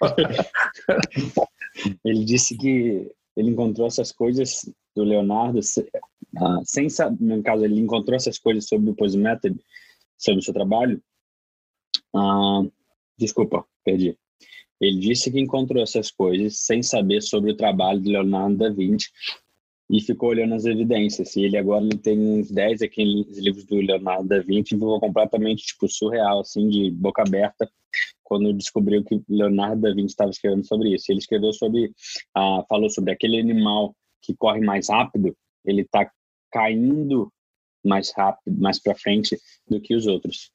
(laughs) ele disse que ele encontrou essas coisas do Leonardo uh, sem saber, no caso, ele encontrou essas coisas sobre o Pose Method, sobre o seu trabalho. Uh, desculpa, perdi. Ele disse que encontrou essas coisas sem saber sobre o trabalho de Leonardo da Vinci e ficou olhando as evidências. E ele agora ele tem uns 10 aqui livros do Leonardo da Vinci, e ficou completamente tipo surreal, assim, de boca aberta, quando descobriu que Leonardo da Vinci estava escrevendo sobre isso. Ele escreveu sobre, ah, falou sobre aquele animal que corre mais rápido, ele está caindo mais rápido, mais para frente do que os outros.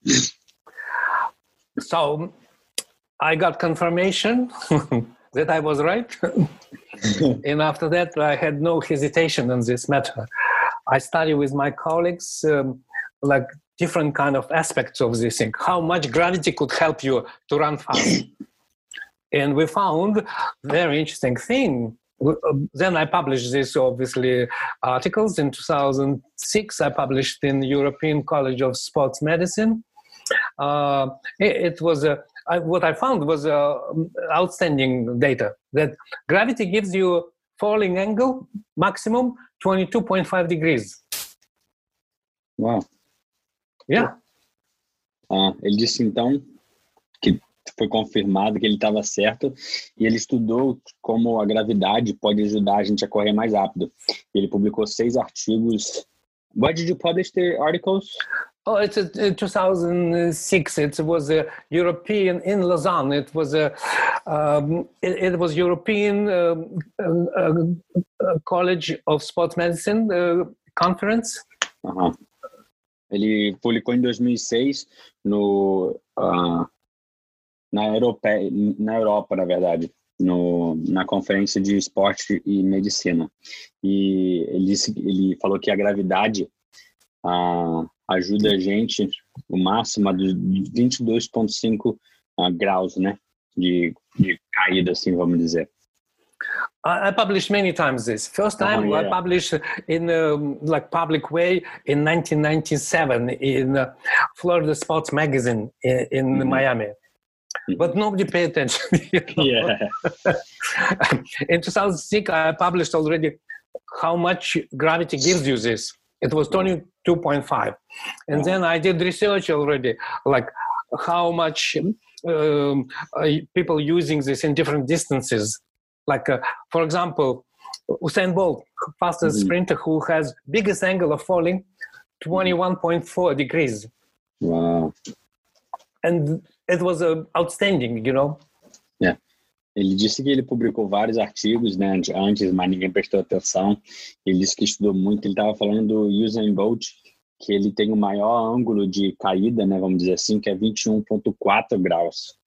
So, I got confirmation (laughs) that I was right. (laughs) and after that, I had no hesitation on this matter. I studied with my colleagues um, like different kind of aspects of this thing, how much gravity could help you to run fast. (coughs) and we found very interesting thing. Um, then I published this obviously articles in 2006. I published in European College of Sports Medicine. Uh, it, it was a I, what I found was uh, outstanding data that gravity gives you falling angle maximum 22.5 degrees. Wow. Yeah. Ah, ele disse então que foi confirmado que ele estava certo e ele estudou como a gravidade pode ajudar a gente a correr mais rápido. Ele publicou seis artigos. What did you publish the articles? Oh, it's a, 2006. It was a European in Lausanne. It was a um, it, it, was European um, uh, College of Sports Medicine uh, conference. Ele publicou em 2006 no uh, na Europa, na Europa, na verdade, no, na conferência de esporte e medicina. E ele disse, ele falou que a gravidade uh, ajuda a gente o máximo de 22,5 uh, graus, né? De, de caída, assim, vamos dizer. I published many times this. First time oh, yeah. I published in a like public way in 1997 in uh, Florida Sports Magazine in, in mm-hmm. Miami. Mm-hmm. But nobody paid attention. (laughs) You know? Yeah. (laughs) in 2006, I published already how much gravity gives you this. It was 22.5. And then I did research already, like how much um, uh, people using this in different distances. Like, uh, for example, Usain Bolt, fastest mm-hmm. sprinter who has biggest angle of falling, 21.4 degrees. Wow. And it was uh, outstanding, you know. Yeah. Ele disse que ele publicou vários artigos né, antes, mas ninguém prestou atenção. Ele disse que estudou muito. Ele estava falando do Usain Bolt, que ele tem o maior ângulo de caída, né, vamos dizer assim, que é 21,4 graus.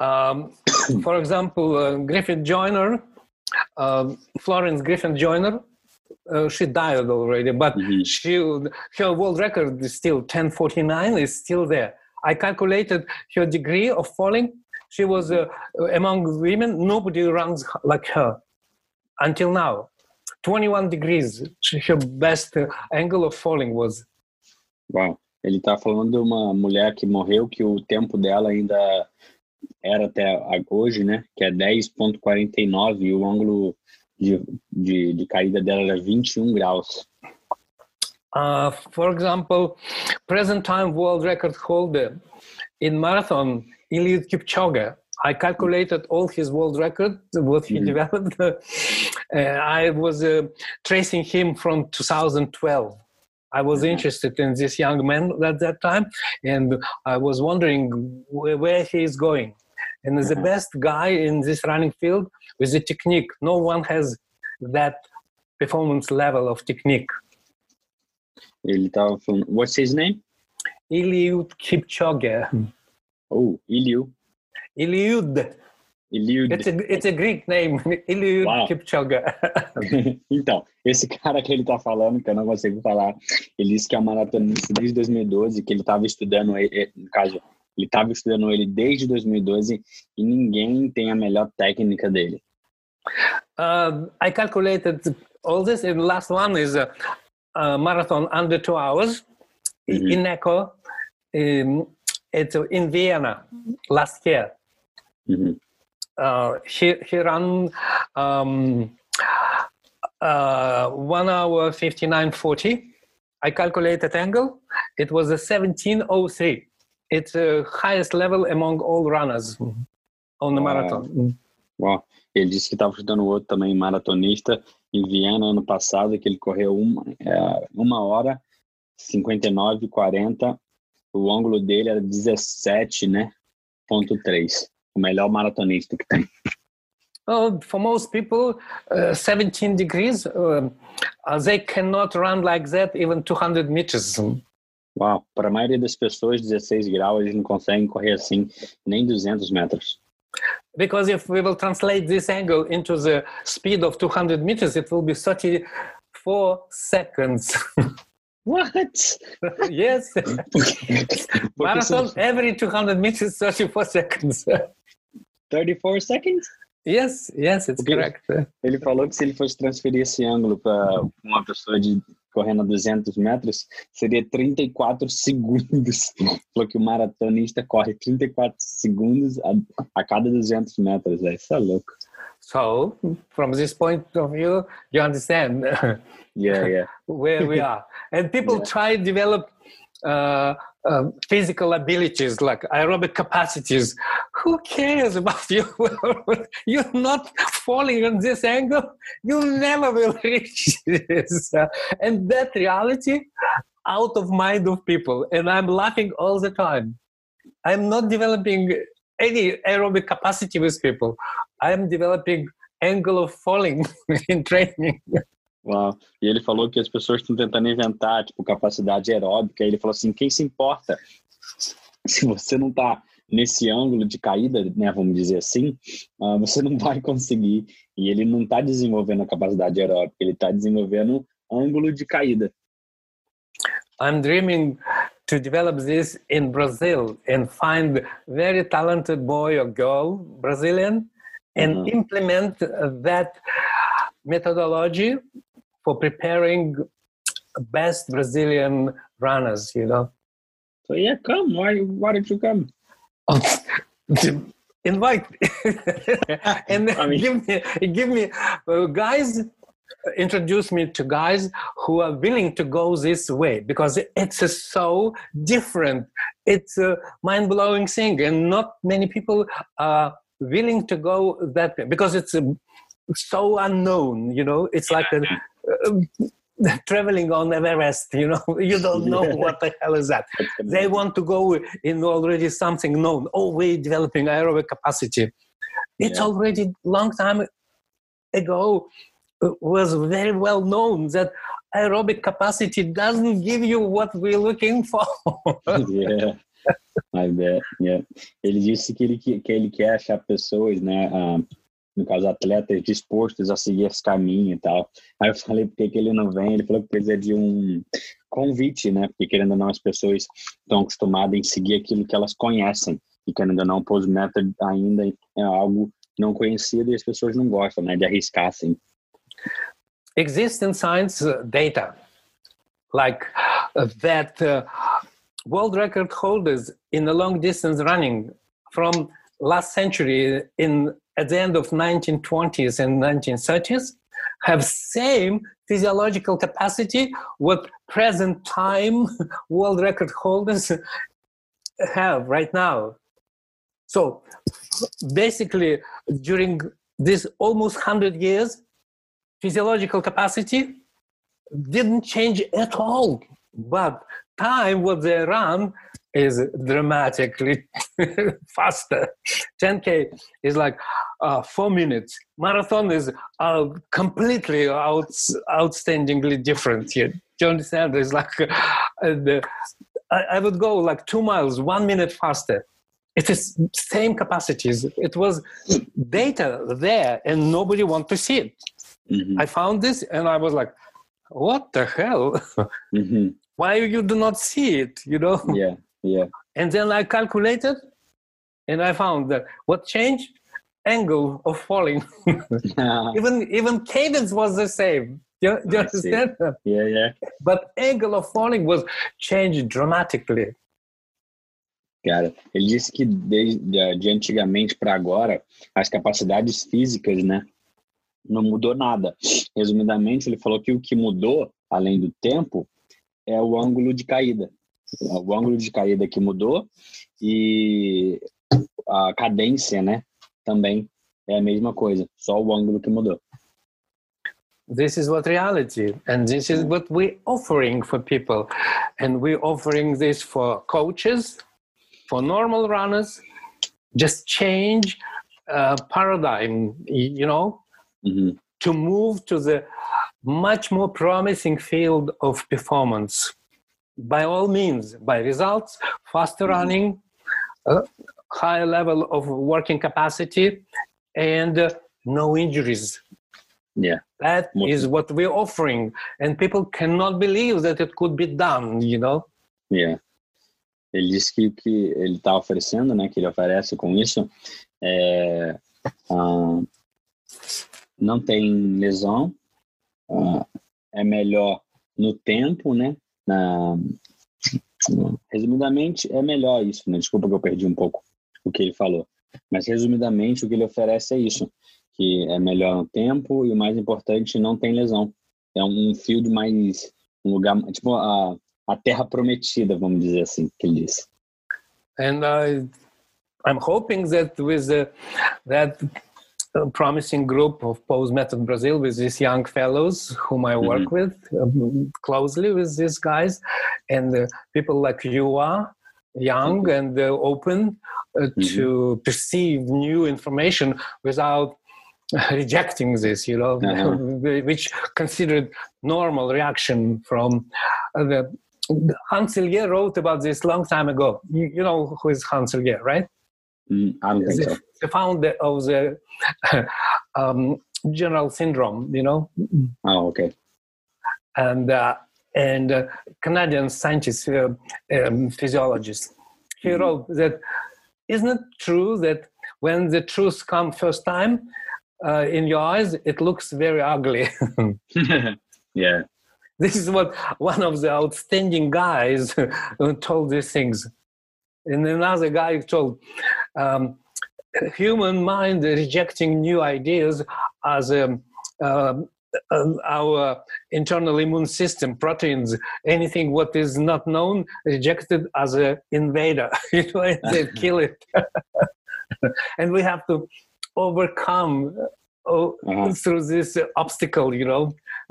Um, (coughs) for example, uh, Griffith Joyner, uh, Florence Griffith Joyner, uh, she died already, but mm-hmm. she her world record is still 1049 is still there. I calculated her degree of falling. She was uh, among women. Nobody runs like her until now. 21 degrees. Her best angle of falling was. Wow. Ele está falando de uma mulher que morreu, que o tempo dela ainda era até hoje, né? Que é 10,49 e o ângulo de, de, de caída dela era 21 graus. Uh, for example, present time world record holder in marathon, Eliud Kipchoge. I calculated all his world record, what he mm-hmm. developed. (laughs) uh, I was uh, tracing him from 2012. I was mm-hmm. interested in this young man at that time, and I was wondering where, where he is going. And mm-hmm. the best guy in this running field with the technique. No one has that performance level of technique. What's his name? Eliud Kipchoge. Oh, Eliud. Eliud. Eliud. It's a, it's a Greek name, (laughs) Eliud wow. Kipchoge. (laughs) então, esse cara que ele tá falando, que eu não consigo falar, ele disse que é maratonista desde 2012, que ele estava estudando, no caso, ele estava estudando ele desde 2012 e ninguém tem a melhor técnica dele. Uh, I calculated all this, and the last one is a, a marathon under two hours in Echo. It's in Vienna last year. Mm-hmm. Uh, he, he ran um, uh, one hour 59.40. I calculated angle. It was a 1703. It's the highest level among all runners on the marathon. Wow. Ele disse que estava estudando outro também maratonista em Viena ano passado, que ele correu uma, é, uma hora 59 40 o ângulo dele era 17, né? Ponto 3. O melhor maratonista que tem. Well, for most people, uh, 17 degrees, uh, they cannot run like that even 200 meters. Uau, para a maioria das pessoas, 16 graus, eles não conseguem correr assim nem 200 metros. Because if we will translate this angle into the speed of 200 meters, it will be 34 seconds. (laughs) What? (laughs) yes. (laughs) Marathon every 200 meters, 34 seconds. 34 seconds? Yes, yes, it's Porque correct. Ele falou que se ele fosse transferir esse ângulo para uma pessoa de correndo a 200 metros, seria 34 segundos. (laughs) Falou que o maratonista corre 34 segundos a, a cada 200 metros. Isso é louco. So, from this point of view, you understand (laughs) yeah, yeah. (laughs) where we are. And people yeah. try to develop uh, uh, physical abilities like aerobic capacities. Who cares about (laughs) you? You're not falling on this angle. You never will reach this. and that reality out of mind of people. And I'm laughing all the time. I'm not developing any aerobic capacity with people. I'm developing angle of falling (laughs) in training. Uau. E ele falou que as pessoas estão tentando inventar, tipo, capacidade aeróbica. Ele falou assim: quem se importa (laughs) se você não está nesse ângulo de caída, né, vamos dizer assim, uh, você não vai conseguir. E ele não está desenvolvendo a capacidade aeróbica, ele está desenvolvendo ângulo de caída. I'm dreaming to develop this in Brazil and find very talented boy or girl, Brazilian, and mm -hmm. implement that methodology for preparing best Brazilian runners, you know. So yeah, come. Why why did you come? (laughs) invite (laughs) and I mean, give me give me uh, guys introduce me to guys who are willing to go this way because it's a so different it's a mind-blowing thing and not many people are willing to go that way because it's so unknown you know it's like a, a (laughs) traveling on Everest, you know, (laughs) you don't know what the hell is that. They want to go in already something known. Oh, we're developing aerobic capacity. It's Yeah. already long time ago uh, was very well known that aerobic capacity doesn't give you what we're looking for. (laughs) yeah. I bet, yeah. Ele disse que ele, que ele quer achar pessoas, né, no caso atletas, dispostos a seguir esse caminho e tal. Aí eu falei por que ele não vem, ele falou que precisa de um convite, né, porque querendo ou não as pessoas estão acostumadas em seguir aquilo que elas conhecem e querendo ou não, Pose Method ainda é algo não conhecido e as pessoas não gostam, né, de arriscar assim. Exists in science data like uh, that uh, world record holders in the long distance running from last century in at the end of 1920s and 1930s have same physiological capacity what present time (laughs) world record holders (laughs) have right now. So basically during this almost 100 years physiological capacity didn't change at all but time what they run is dramatically (laughs) faster. 10k is like uh, four minutes. Marathon is uh, completely out, outstandingly different here. Do you understand? It's like uh, the, I, I would go like two miles one minute faster. It is same capacities. It was data there and nobody want to see it. Mhm, I found this and I was like, what the hell? (laughs) mhm. Why you do not see it? You know? (laughs) Yeah, yeah. And then I calculated and I found that what changed? Angle of falling. (laughs) (laughs) even even cadence was the same. Do you, do you understand? yeah, yeah. But angle of falling was changed dramatically. Cara, ele disse que desde de antigamente para agora, as capacidades físicas, né, não mudou nada. Resumidamente, ele falou que o que mudou, além do tempo, é o ângulo de caída. O ângulo de caída que mudou e a cadência, né, também é a mesma coisa, só o ângulo que mudou. this is what reality and this is what we're offering for people and we're offering this for coaches for normal runners just change uh, paradigm you know Uhum. to move to the much more promising field of performance by all means by results faster Mhm. running uh, higher level of working capacity and uh, no injuries Yeah. that is what we're offering, and people cannot believe that it could be done. You know, Yeah. Ele disse que o que ele está oferecendo, né, que ele oferece com isso, é, ah, não tem lesão, é melhor no tempo, né? Na, resumidamente, é melhor isso, né? Desculpa que eu perdi um pouco o que ele falou. Mas, resumidamente, o que ele oferece é isso, que é melhor no tempo e, o mais importante, não tem lesão. É um field mais... um lugar, tipo, a, a terra prometida, vamos dizer assim, que ele disse. and I, I'm hoping that with uh, that promising group of Pose Method Brazil, with these young fellows whom I work with um, closely with these guys, and uh, people like you are young and uh, open uh, to perceive new information without rejecting this, you know, Uh-huh. (laughs) which considered normal reaction from the Hans Selye wrote about this long time ago. You, you know who is Hans Selye, right? I don't think so. The, the founder of the (laughs) um, general syndrome, you know, Oh, okay. and uh, and uh, Canadian scientist, uh, um, physiologist. He Mhm. wrote that isn't it true that when the truth comes first time uh, in your eyes, it looks very ugly. (laughs) (laughs) yeah. this is what one of the outstanding guys told these things and another guy told um, human mind rejecting new ideas as um, um, uh, our internal immune system proteins anything what is not known rejected as an invader (laughs) you know and they (laughs) kill it (laughs) and we have to overcome uh, Uh-huh. through this uh, obstacle you know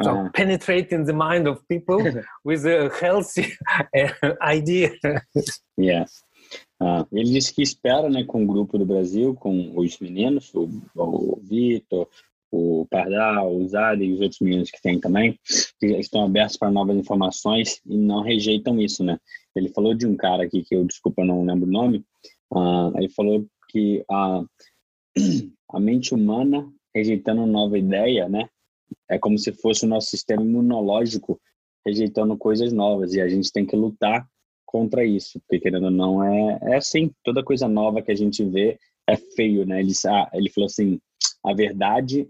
so Uh-huh. penetrating the mind of people with a healthy uh, idea. Yeah. Uh, ele disse que espera, né, com o grupo do Brasil, com os meninos, o, o Vitor, o Pardal, o Zada e os outros meninos que tem também, que estão abertos para novas informações e não rejeitam isso, né? Ele falou de um cara aqui que eu, desculpa, não lembro o nome, uh, ele falou que a, (clears throat) a mente humana rejeitando nova ideia, né? É como se fosse o nosso sistema imunológico rejeitando coisas novas e a gente tem que lutar contra isso, porque querendo ou não é, é assim, toda coisa nova que a gente vê é feio, né? Ele, ah, ele falou assim, a verdade,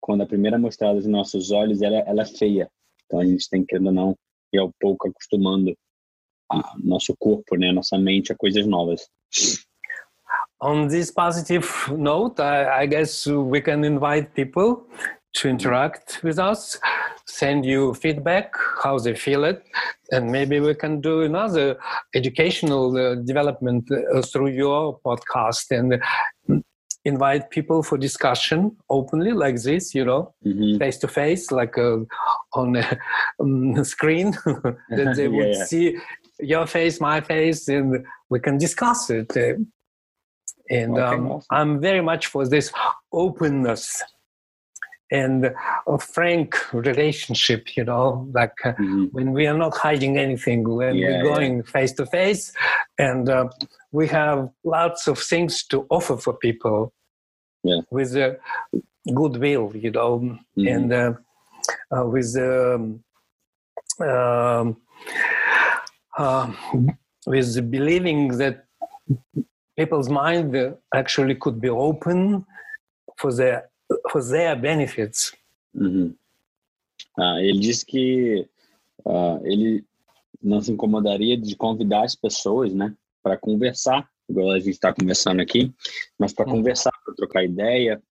quando a primeira mostrada aos nossos olhos, ela, ela é feia. Então a gente tem, querendo ou não, ir ao pouco acostumando a nosso corpo, né, nossa mente a coisas novas. On this positive note, I, I guess we can invite people to interact with us, send you feedback, how they feel it, and maybe we can do another educational uh, development uh, through your podcast and invite people for discussion openly like this, you know, face to face, like uh, on a um, (laughs) screen, (laughs) that they (laughs) would yeah. see your face, my face, and we can discuss it. Uh, and okay, um, awesome. I'm very much for this openness and a frank relationship you know like uh, mm-hmm. when we are not hiding anything when yeah, we're going face to face and uh, we have lots of things to offer for people yeah. with uh, goodwill you know mm-hmm. and uh, uh with um, um, with believing that people's mind actually could be open for their their benefits. Uhum. Ah, ele disse que uh, ele não se incomodaria de convidar as pessoas, né, para conversar, igual a gente está conversando aqui, mas para uhum. conversar, para trocar ideia,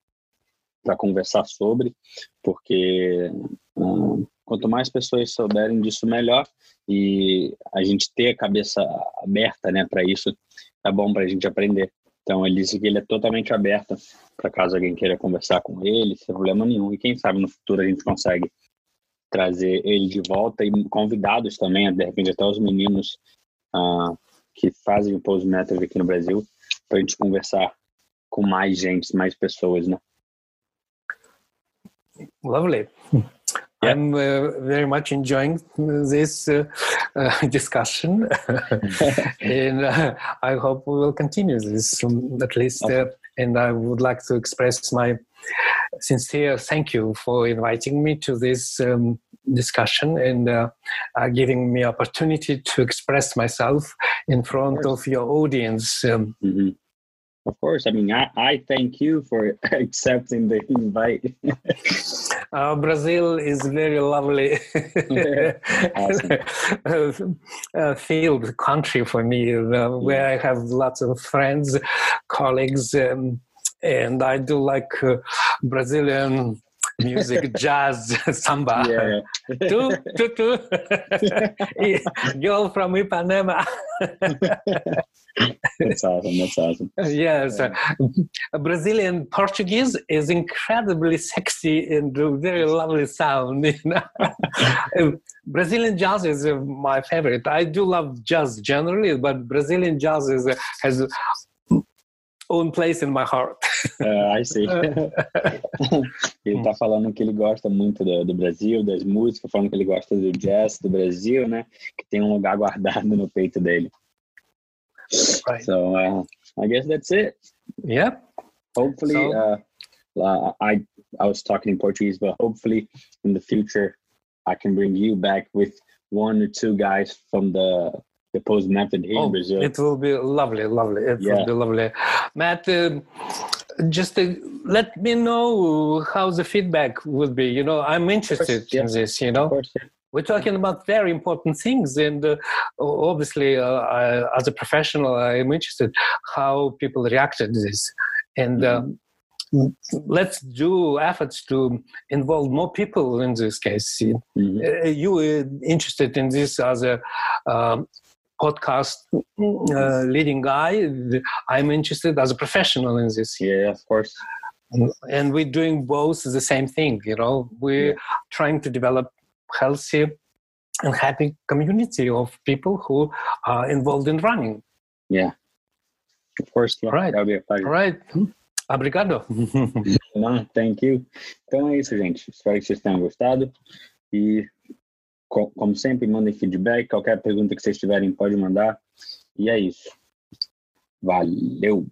para conversar sobre, porque uh, quanto mais pessoas souberem disso, melhor. E a gente ter a cabeça aberta, né, para isso, é bom para a gente aprender. Então ele disse que ele é totalmente aberto para caso alguém queira conversar com ele, sem problema nenhum. E quem sabe no futuro a gente consegue trazer ele de volta e convidados também, de repente até os meninos uh, que fazem o Pose Method aqui no Brasil, para a gente conversar com mais gente, mais pessoas, né? Lovely. (laughs) I'm uh, very much enjoying this uh, uh, (laughs) discussion, (laughs) and uh, I hope we will continue this um, at least. Uh, and I would like to express my sincere thank you for inviting me to this um, discussion and uh, giving me opportunity to express myself in front of, of your audience. Um, mm-hmm. Of course. I mean, I, I thank you for (laughs) accepting the invite. (laughs) uh, Brazil is very lovely (laughs) uh, field country for me, uh, where I have lots of friends, colleagues, um, and I do like uh, Brazilian music, (laughs) jazz, (laughs) samba. Yeah. tu, tu, tu. (laughs) Girl from Ipanema. that's awesome. That's awesome. Yes. Yeah. Uh, Brazilian Portuguese is incredibly sexy and very lovely sound. You know? Brazilian jazz is uh, my favorite. I do love jazz generally, but Brazilian jazz is, uh, has own place in my heart. Uh, I see. ele tá falando que ele gosta muito do, do, Brasil, das músicas, falando que ele gosta do jazz do Brasil, né? Que tem um lugar (laughs) guardado no peito dele. Right. So uh, I guess that's it. Yeah. Hopefully, so, uh, I I was talking in Portuguese, but hopefully in the future I can bring you back with one or two guys from the the Pose Method here oh, in Brazil. It will be lovely, lovely. It yeah. will be lovely. Matt, uh, just uh, let me know how the feedback would be. You know, I'm interested course, yeah. in this. You know, course, yeah. we're talking about very important things, and uh, obviously, uh, I, as a professional, I am interested how people reacted to this, and. Mm-hmm. let's do efforts to involve more people in this case. Mm-hmm. Uh, you were interested in this as a um, podcast mm, mm, mm. uh, leading guy, I'm interested as a professional in this. Yeah, of course. And we're doing both the same thing. You know, we're yeah. trying to develop healthy and happy community of people who are involved in running. Yeah, Of course, yeah. Right. That'll be a pleasure. All right. Hmm. Obrigado. (laughs) Não, thank you. Então é isso, gente. Espero que vocês tenham gostado. E, co- como sempre, mandem feedback. Qualquer pergunta que vocês tiverem, pode mandar. E é isso. Valeu!